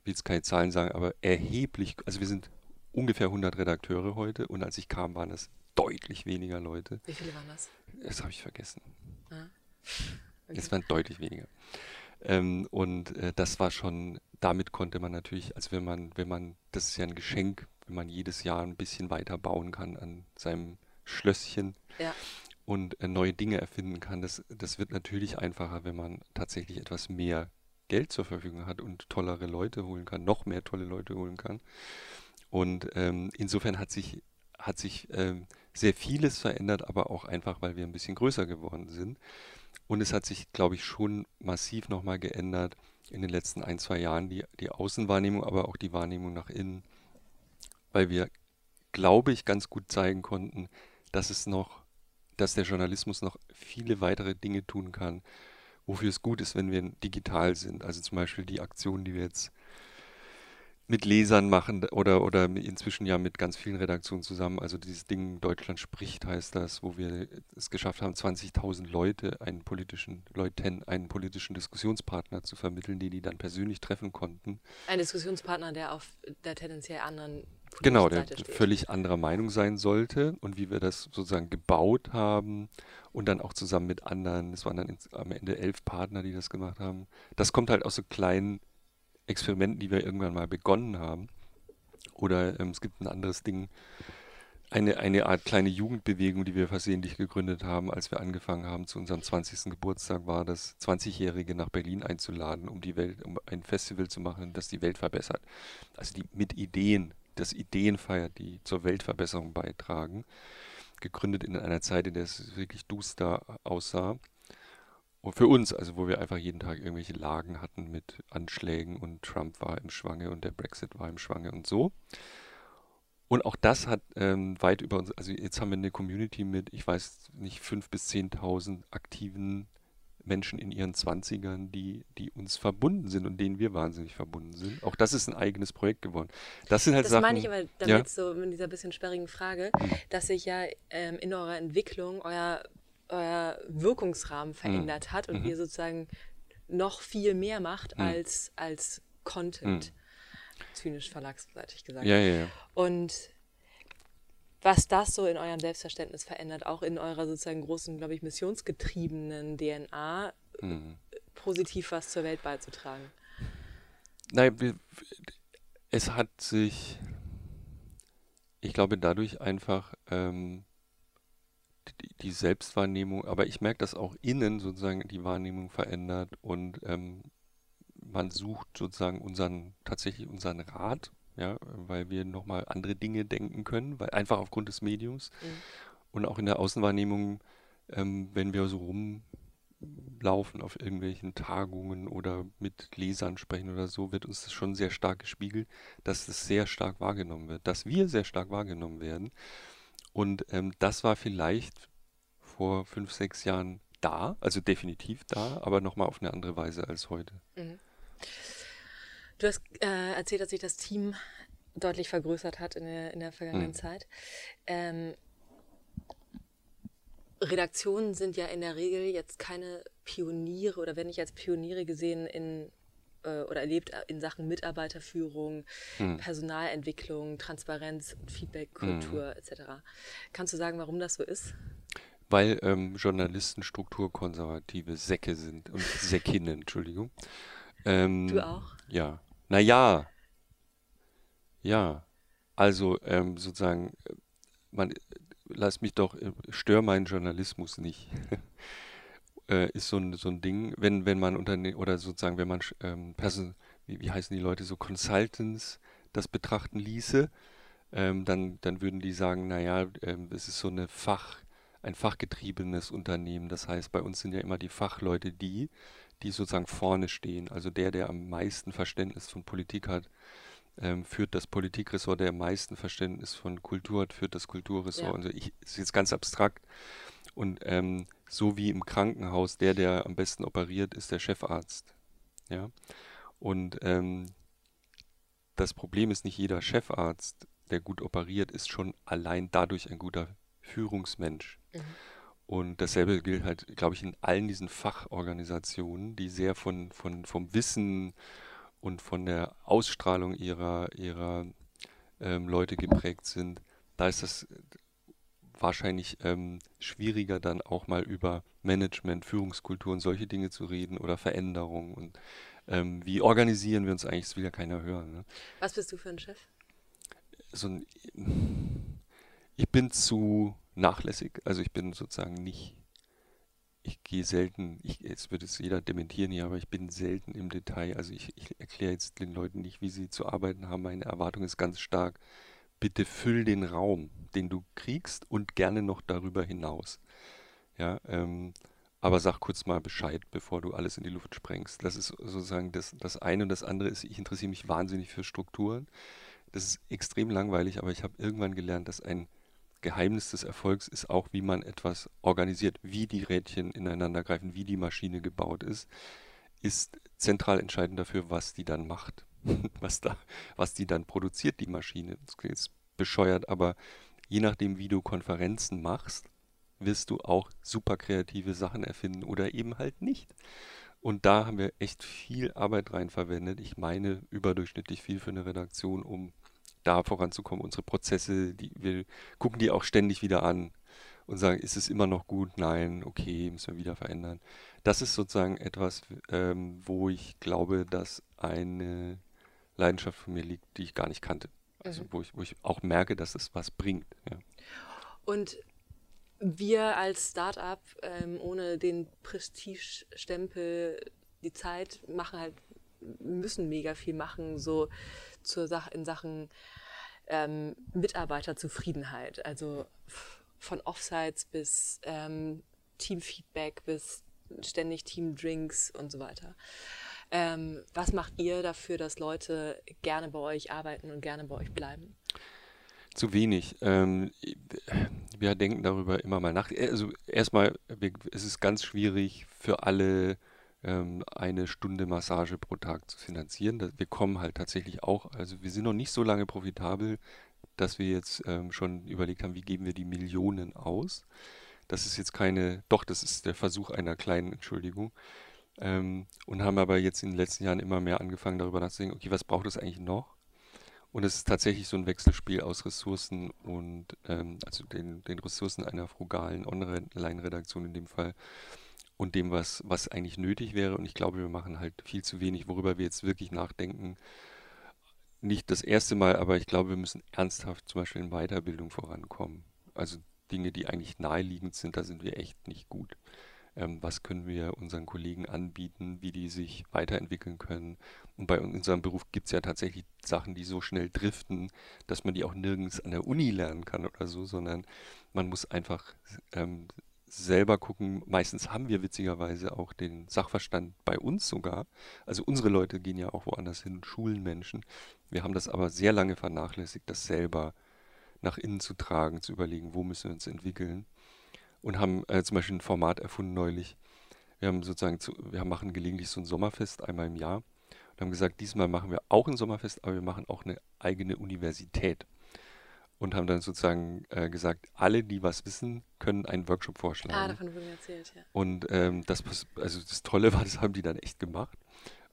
ich will jetzt keine Zahlen sagen, aber erheblich, also wir sind ungefähr 100 Redakteure heute und als ich kam, waren es deutlich weniger Leute. Wie viele waren das? Das habe ich vergessen. Ah. Okay. Es waren deutlich weniger. Ähm, und äh, das war schon, damit konnte man natürlich, also wenn man, wenn man, das ist ja ein Geschenk, wenn man jedes Jahr ein bisschen weiter bauen kann an seinem Schlösschen ja. und äh, neue Dinge erfinden kann, das, das wird natürlich einfacher, wenn man tatsächlich etwas mehr Geld zur Verfügung hat und tollere Leute holen kann, noch mehr tolle Leute holen kann. Und ähm, insofern hat sich, hat sich ähm, sehr vieles verändert, aber auch einfach, weil wir ein bisschen größer geworden sind. Und es hat sich, glaube ich, schon massiv nochmal geändert in den letzten ein, zwei Jahren, die, die Außenwahrnehmung, aber auch die Wahrnehmung nach innen, weil wir, glaube ich, ganz gut zeigen konnten, dass es noch, dass der Journalismus noch viele weitere Dinge tun kann, wofür es gut ist, wenn wir digital sind. Also zum Beispiel die Aktion, die wir jetzt mit Lesern machen oder, oder inzwischen ja mit ganz vielen Redaktionen zusammen. Also dieses Ding Deutschland spricht heißt das, wo wir es geschafft haben, 20.000 Leute, einen politischen, Leuten, einen politischen Diskussionspartner zu vermitteln, die die dann persönlich treffen konnten. Ein Diskussionspartner, der auf der tendenziell anderen Genau, der völlig anderer Meinung sein sollte und wie wir das sozusagen gebaut haben und dann auch zusammen mit anderen, es waren dann am Ende elf Partner, die das gemacht haben. Das kommt halt aus so kleinen Experimenten, die wir irgendwann mal begonnen haben. Oder ähm, es gibt ein anderes Ding, eine, eine Art kleine Jugendbewegung, die wir versehentlich gegründet haben, als wir angefangen haben, zu unserem 20. Geburtstag war das, 20-Jährige nach Berlin einzuladen, um die Welt, um ein Festival zu machen, das die Welt verbessert. Also die mit Ideen, das Ideen feiert, die zur Weltverbesserung beitragen. Gegründet in einer Zeit, in der es wirklich duster aussah. Und für uns, also wo wir einfach jeden Tag irgendwelche Lagen hatten mit Anschlägen und Trump war im Schwange und der Brexit war im Schwange und so. Und auch das hat ähm, weit über uns, also jetzt haben wir eine Community mit, ich weiß nicht, 5.000 bis 10.000 aktiven Menschen in ihren Zwanzigern, die, die uns verbunden sind und denen wir wahnsinnig verbunden sind. Auch das ist ein eigenes Projekt geworden. Das sind halt das Sachen. Das meine ich aber damit ja? so mit dieser bisschen sperrigen Frage, hm. dass sich ja ähm, in eurer Entwicklung euer euer Wirkungsrahmen verändert mhm. hat und mhm. ihr sozusagen noch viel mehr macht mhm. als, als Content. Mhm. Zynisch verlagsseitig gesagt. Ja, ja, ja. Und was das so in eurem Selbstverständnis verändert, auch in eurer sozusagen großen, glaube ich, missionsgetriebenen DNA, mhm. positiv was zur Welt beizutragen. Nein, es hat sich, ich glaube, dadurch einfach ähm, die, die Selbstwahrnehmung, aber ich merke, dass auch innen sozusagen die Wahrnehmung verändert und ähm, man sucht sozusagen unseren, tatsächlich unseren Rat, ja, weil wir nochmal andere Dinge denken können, weil einfach aufgrund des Mediums mhm. und auch in der Außenwahrnehmung, ähm, wenn wir so rumlaufen auf irgendwelchen Tagungen oder mit Lesern sprechen oder so, wird uns das schon sehr stark gespiegelt, dass es sehr stark wahrgenommen wird, dass wir sehr stark wahrgenommen werden. Und ähm, das war vielleicht vor fünf, sechs Jahren da, also definitiv da, aber nochmal auf eine andere Weise als heute. Mhm. Du hast äh, erzählt, dass sich das Team deutlich vergrößert hat in der, in der vergangenen mhm. Zeit. Ähm, Redaktionen sind ja in der Regel jetzt keine Pioniere oder werden nicht als Pioniere gesehen in äh, oder erlebt in Sachen Mitarbeiterführung, hm. Personalentwicklung, Transparenz, Feedbackkultur hm. etc. Kannst du sagen, warum das so ist? Weil ähm, Journalisten strukturkonservative Säcke sind und Säckinnen, [laughs] Entschuldigung. Ähm, du auch? Ja. Naja. Ja. Also ähm, sozusagen, äh, man, lass mich doch, äh, stör meinen Journalismus nicht. [laughs] äh, ist so ein, so ein Ding, wenn, wenn man Unterne oder sozusagen, wenn man ähm, Person, wie, wie heißen die Leute, so Consultants das betrachten ließe, ähm, dann, dann würden die sagen, naja, ähm, es ist so eine Fach, ein fachgetriebenes Unternehmen. Das heißt, bei uns sind ja immer die Fachleute die, die sozusagen vorne stehen. Also der, der am meisten Verständnis von Politik hat, ähm, führt das Politikressort, der am meisten Verständnis von Kultur hat, führt das Kulturressort. Ja. Also ich, ist jetzt ganz abstrakt. Und ähm, so wie im Krankenhaus, der, der am besten operiert, ist der Chefarzt. Ja. Und ähm, das Problem ist nicht jeder Chefarzt, der gut operiert, ist schon allein dadurch ein guter Führungsmensch. Mhm. Und dasselbe gilt halt, glaube ich, in allen diesen Fachorganisationen, die sehr von, von, vom Wissen und von der Ausstrahlung ihrer, ihrer ähm, Leute geprägt sind. Da ist das wahrscheinlich ähm, schwieriger, dann auch mal über Management, Führungskultur und solche Dinge zu reden oder Veränderungen. Und ähm, wie organisieren wir uns eigentlich? Das will ja keiner hören. Ne? Was bist du für ein Chef? So ein, ich bin zu nachlässig. Also ich bin sozusagen nicht, ich gehe selten, ich, jetzt wird es jeder dementieren hier, aber ich bin selten im Detail. Also ich, ich erkläre jetzt den Leuten nicht, wie sie zu arbeiten haben. Meine Erwartung ist ganz stark, bitte füll den Raum, den du kriegst und gerne noch darüber hinaus. Ja, ähm, aber sag kurz mal Bescheid, bevor du alles in die Luft sprengst. Das ist sozusagen das, das eine und das andere ist, ich interessiere mich wahnsinnig für Strukturen. Das ist extrem langweilig, aber ich habe irgendwann gelernt, dass ein Geheimnis des Erfolgs ist auch, wie man etwas organisiert, wie die Rädchen ineinander greifen, wie die Maschine gebaut ist, ist zentral entscheidend dafür, was die dann macht, [laughs] was da, was die dann produziert, die Maschine. Das jetzt bescheuert, aber je nachdem, wie du Konferenzen machst, wirst du auch super kreative Sachen erfinden oder eben halt nicht. Und da haben wir echt viel Arbeit rein verwendet. Ich meine überdurchschnittlich viel für eine Redaktion, um da voranzukommen. Unsere Prozesse, die, wir gucken die auch ständig wieder an und sagen, ist es immer noch gut? Nein, okay, müssen wir wieder verändern. Das ist sozusagen etwas, ähm, wo ich glaube, dass eine Leidenschaft von mir liegt, die ich gar nicht kannte. Also mhm. wo, ich, wo ich auch merke, dass es was bringt. Ja. Und wir als Startup ähm, ohne den Prestigestempel die Zeit machen halt müssen mega viel machen so zur Sache in Sachen ähm, Mitarbeiterzufriedenheit. Also von Offsites bis ähm, Teamfeedback bis ständig Teamdrinks und so weiter. Ähm, was macht ihr dafür, dass Leute gerne bei euch arbeiten und gerne bei euch bleiben? Zu wenig. Ähm, wir denken darüber immer mal nach. Also erstmal, es ist ganz schwierig für alle ähm, eine Stunde Massage pro Tag zu finanzieren. Wir kommen halt tatsächlich auch, also wir sind noch nicht so lange profitabel, dass wir jetzt ähm, schon überlegt haben, wie geben wir die Millionen aus. Das ist jetzt keine, doch, das ist der Versuch einer kleinen Entschuldigung. Ähm, und haben aber jetzt in den letzten Jahren immer mehr angefangen, darüber nachzudenken, okay, was braucht es eigentlich noch? Und es ist tatsächlich so ein Wechselspiel aus Ressourcen und ähm, also den, den Ressourcen einer frugalen Online-Redaktion in dem Fall und dem, was, was eigentlich nötig wäre. Und ich glaube, wir machen halt viel zu wenig, worüber wir jetzt wirklich nachdenken. Nicht das erste Mal, aber ich glaube, wir müssen ernsthaft zum Beispiel in Weiterbildung vorankommen. Also Dinge, die eigentlich naheliegend sind, da sind wir echt nicht gut. Ähm, was können wir unseren Kollegen anbieten, wie die sich weiterentwickeln können. Und bei unserem Beruf gibt es ja tatsächlich Sachen, die so schnell driften, dass man die auch nirgends an der Uni lernen kann oder so, sondern man muss einfach ähm, selber gucken. Meistens haben wir witzigerweise auch den Sachverstand bei uns sogar. Also unsere Leute gehen ja auch woanders hin, schulen Menschen. Wir haben das aber sehr lange vernachlässigt, das selber nach innen zu tragen, zu überlegen, wo müssen wir uns entwickeln. Und haben äh, zum Beispiel ein Format erfunden neulich. Wir haben sozusagen, zu, wir machen gelegentlich so ein Sommerfest einmal im Jahr und haben gesagt, diesmal machen wir auch ein Sommerfest, aber wir machen auch eine eigene Universität. Und haben dann sozusagen äh, gesagt, alle, die was wissen, können einen Workshop vorschlagen. Ah, davon wurde mir erzählt, ja. Und ähm, das, also das Tolle war, [laughs] das haben die dann echt gemacht.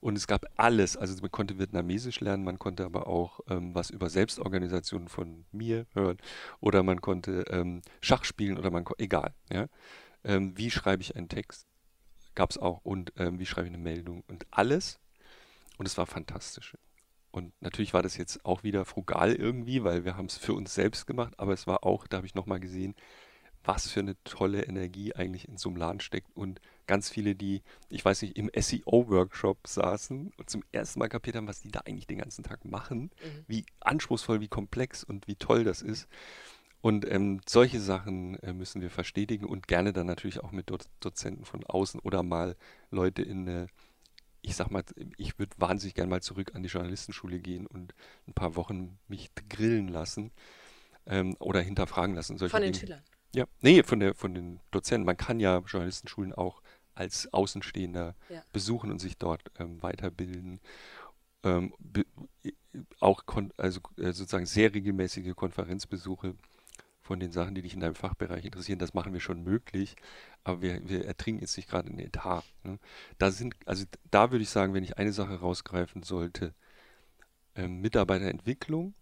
Und es gab alles. Also man konnte Vietnamesisch lernen, man konnte aber auch ähm, was über Selbstorganisation von mir hören oder man konnte ähm, Schach spielen oder man egal. Ja? Ähm, wie schreibe ich einen Text? Gab es auch. Und ähm, wie schreibe ich eine Meldung? Und alles. Und es war fantastisch. Und natürlich war das jetzt auch wieder frugal irgendwie, weil wir haben es für uns selbst gemacht, aber es war auch, da habe ich nochmal gesehen, was für eine tolle Energie eigentlich in so einem Laden steckt und ganz viele, die, ich weiß nicht, im SEO-Workshop saßen und zum ersten Mal kapiert haben, was die da eigentlich den ganzen Tag machen, mhm. wie anspruchsvoll, wie komplex und wie toll das ist. Und ähm, solche Sachen äh, müssen wir verstetigen und gerne dann natürlich auch mit Do Dozenten von außen oder mal Leute in eine, ich sag mal, ich würde wahnsinnig gerne mal zurück an die Journalistenschule gehen und ein paar Wochen mich grillen lassen ähm, oder hinterfragen lassen. von den Dinge. Schülern? Ja, nee, von, der, von den Dozenten. Man kann ja Journalistenschulen auch als Außenstehender ja. besuchen und sich dort ähm, weiterbilden. Ähm, be auch also äh, sozusagen sehr regelmäßige Konferenzbesuche von den Sachen, die dich in deinem Fachbereich interessieren, das machen wir schon möglich, aber wir, wir ertrinken jetzt nicht gerade in Etat. Ne? Da sind, also da würde ich sagen, wenn ich eine Sache rausgreifen sollte, ähm, Mitarbeiterentwicklung,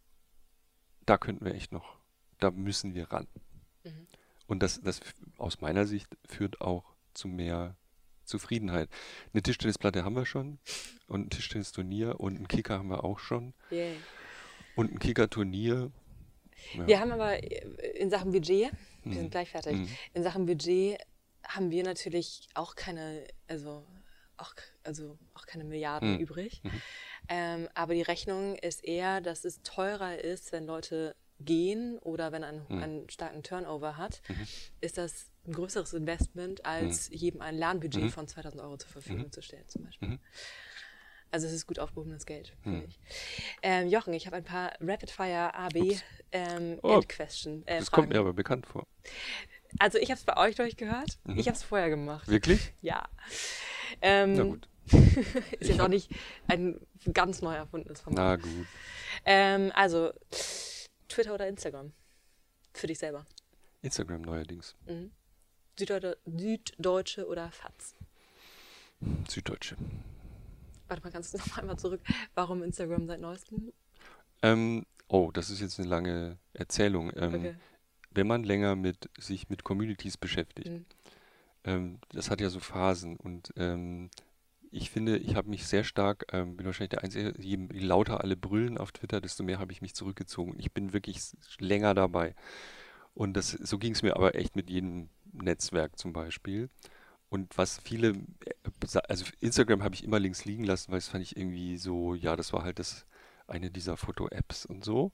da könnten wir echt noch, da müssen wir ran. Mhm. Und das, das aus meiner Sicht führt auch zu mehr Zufriedenheit. Eine Tischtennisplatte haben wir schon und ein Tischtennisturnier und einen Kicker haben wir auch schon. Yeah. Und ein Kickerturnier. Ja. Wir haben aber in Sachen Budget, wir mhm. sind gleich fertig, mhm. in Sachen Budget haben wir natürlich auch keine, also auch, also auch keine Milliarden mhm. übrig. Mhm. Ähm, aber die Rechnung ist eher, dass es teurer ist, wenn Leute gehen oder wenn ein, mhm. einen starken Turnover hat, mhm. ist das ein größeres Investment, als mhm. jedem ein Lernbudget mhm. von 2000 Euro zur Verfügung zu stellen, zum Beispiel. Also es ist gut aufgehobenes Geld, finde ich. Ähm, Jochen, ich habe ein paar Rapid-Fire AB ähm, oh, End-Question. Äh, das Fragen. kommt mir aber bekannt vor. Also ich habe es bei euch durchgehört. Ich habe es vorher gemacht. Wirklich? Ja. Ähm, Na gut. [laughs] ist jetzt auch nicht ein ganz neu erfundenes Format. Na gut. Ähm, also Twitter oder Instagram? Für dich selber? Instagram neuerdings. Mhm. Süddeutsche, Süddeutsche oder FATS? Süddeutsche. Warte mal, kannst [laughs] du noch einmal zurück? Warum Instagram seit neuestem? Ähm, oh, das ist jetzt eine lange Erzählung. Ähm, okay. Wenn man länger mit sich mit Communities beschäftigt, mhm. ähm, das hat ja so Phasen und ähm, ich finde, ich habe mich sehr stark, ähm, bin wahrscheinlich der Einzige, je lauter alle brüllen auf Twitter, desto mehr habe ich mich zurückgezogen. Ich bin wirklich länger dabei. Und das, so ging es mir aber echt mit jedem Netzwerk zum Beispiel. Und was viele, äh, also Instagram habe ich immer links liegen lassen, weil es fand ich irgendwie so, ja, das war halt das eine dieser Foto-Apps und so.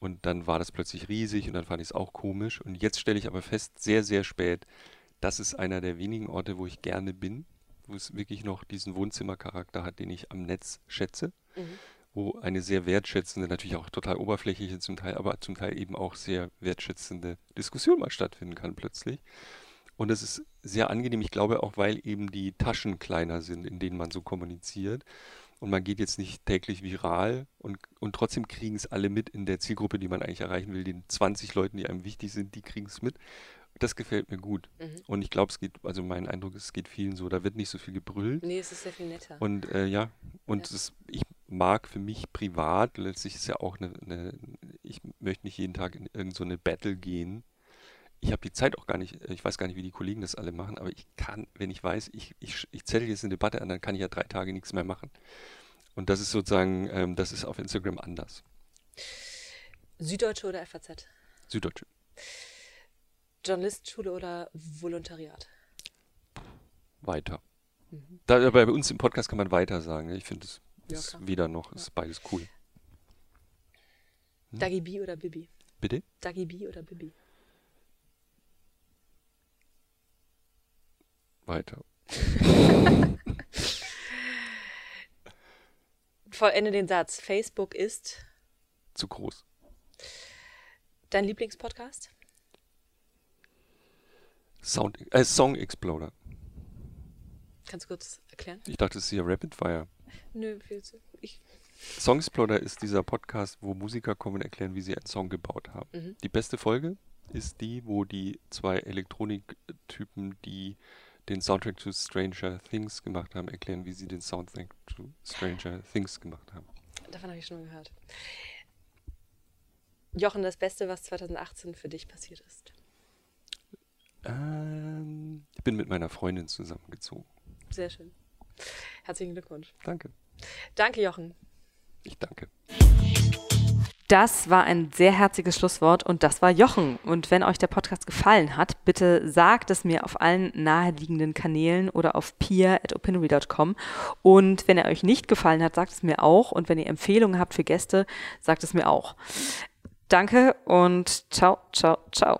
Und dann war das plötzlich riesig und dann fand ich es auch komisch. Und jetzt stelle ich aber fest, sehr, sehr spät, das ist einer der wenigen Orte, wo ich gerne bin wo es wirklich noch diesen Wohnzimmercharakter hat, den ich am Netz schätze. Mhm. Wo eine sehr wertschätzende, natürlich auch total oberflächliche zum Teil, aber zum Teil eben auch sehr wertschätzende Diskussion mal stattfinden kann plötzlich. Und es ist sehr angenehm, ich glaube auch, weil eben die Taschen kleiner sind, in denen man so kommuniziert. Und man geht jetzt nicht täglich viral und, und trotzdem kriegen es alle mit in der Zielgruppe, die man eigentlich erreichen will. Den 20 Leuten, die einem wichtig sind, die kriegen es mit. Das gefällt mir gut. Mhm. Und ich glaube, es geht, also mein Eindruck ist, es geht vielen so. Da wird nicht so viel gebrüllt. Nee, es ist sehr viel netter. Und äh, ja, und ja. Es, ich mag für mich privat, letztlich ist ja auch eine, eine ich möchte nicht jeden Tag in irgendeine so Battle gehen. Ich habe die Zeit auch gar nicht, ich weiß gar nicht, wie die Kollegen das alle machen, aber ich kann, wenn ich weiß, ich, ich, ich zähle jetzt eine Debatte an, dann kann ich ja drei Tage nichts mehr machen. Und das ist sozusagen, ähm, das ist auf Instagram anders. Süddeutsche oder FAZ? Süddeutsche. Journalistenschule oder Volontariat? Weiter. Mhm. Da, bei uns im Podcast kann man weiter sagen. Ich finde es ja, ist weder noch, ja. ist beides cool. Hm? Dagi B oder Bibi? Bitte? Dagi B oder Bibi? Weiter. [laughs] Vollende den Satz. Facebook ist zu groß. Dein Lieblingspodcast? Sound, äh, Song Exploder. Kannst du kurz erklären? Ich dachte, es ist hier Rapid Fire. Nö, ich. Songsploder ist dieser Podcast, wo Musiker kommen und erklären, wie sie einen Song gebaut haben. Mhm. Die beste Folge ist die, wo die zwei Elektroniktypen, die den Soundtrack zu Stranger Things gemacht haben, erklären, wie sie den Soundtrack zu Stranger Things gemacht haben. Davon habe ich schon mal gehört. Jochen, das Beste, was 2018 für dich passiert ist? Ähm, ich bin mit meiner Freundin zusammengezogen. Sehr schön. Herzlichen Glückwunsch. Danke. Danke, Jochen. Ich danke. Das war ein sehr herziges Schlusswort und das war Jochen. Und wenn euch der Podcast gefallen hat, bitte sagt es mir auf allen naheliegenden Kanälen oder auf peer.opinory.com. Und wenn er euch nicht gefallen hat, sagt es mir auch. Und wenn ihr Empfehlungen habt für Gäste, sagt es mir auch. Danke und ciao, ciao, ciao.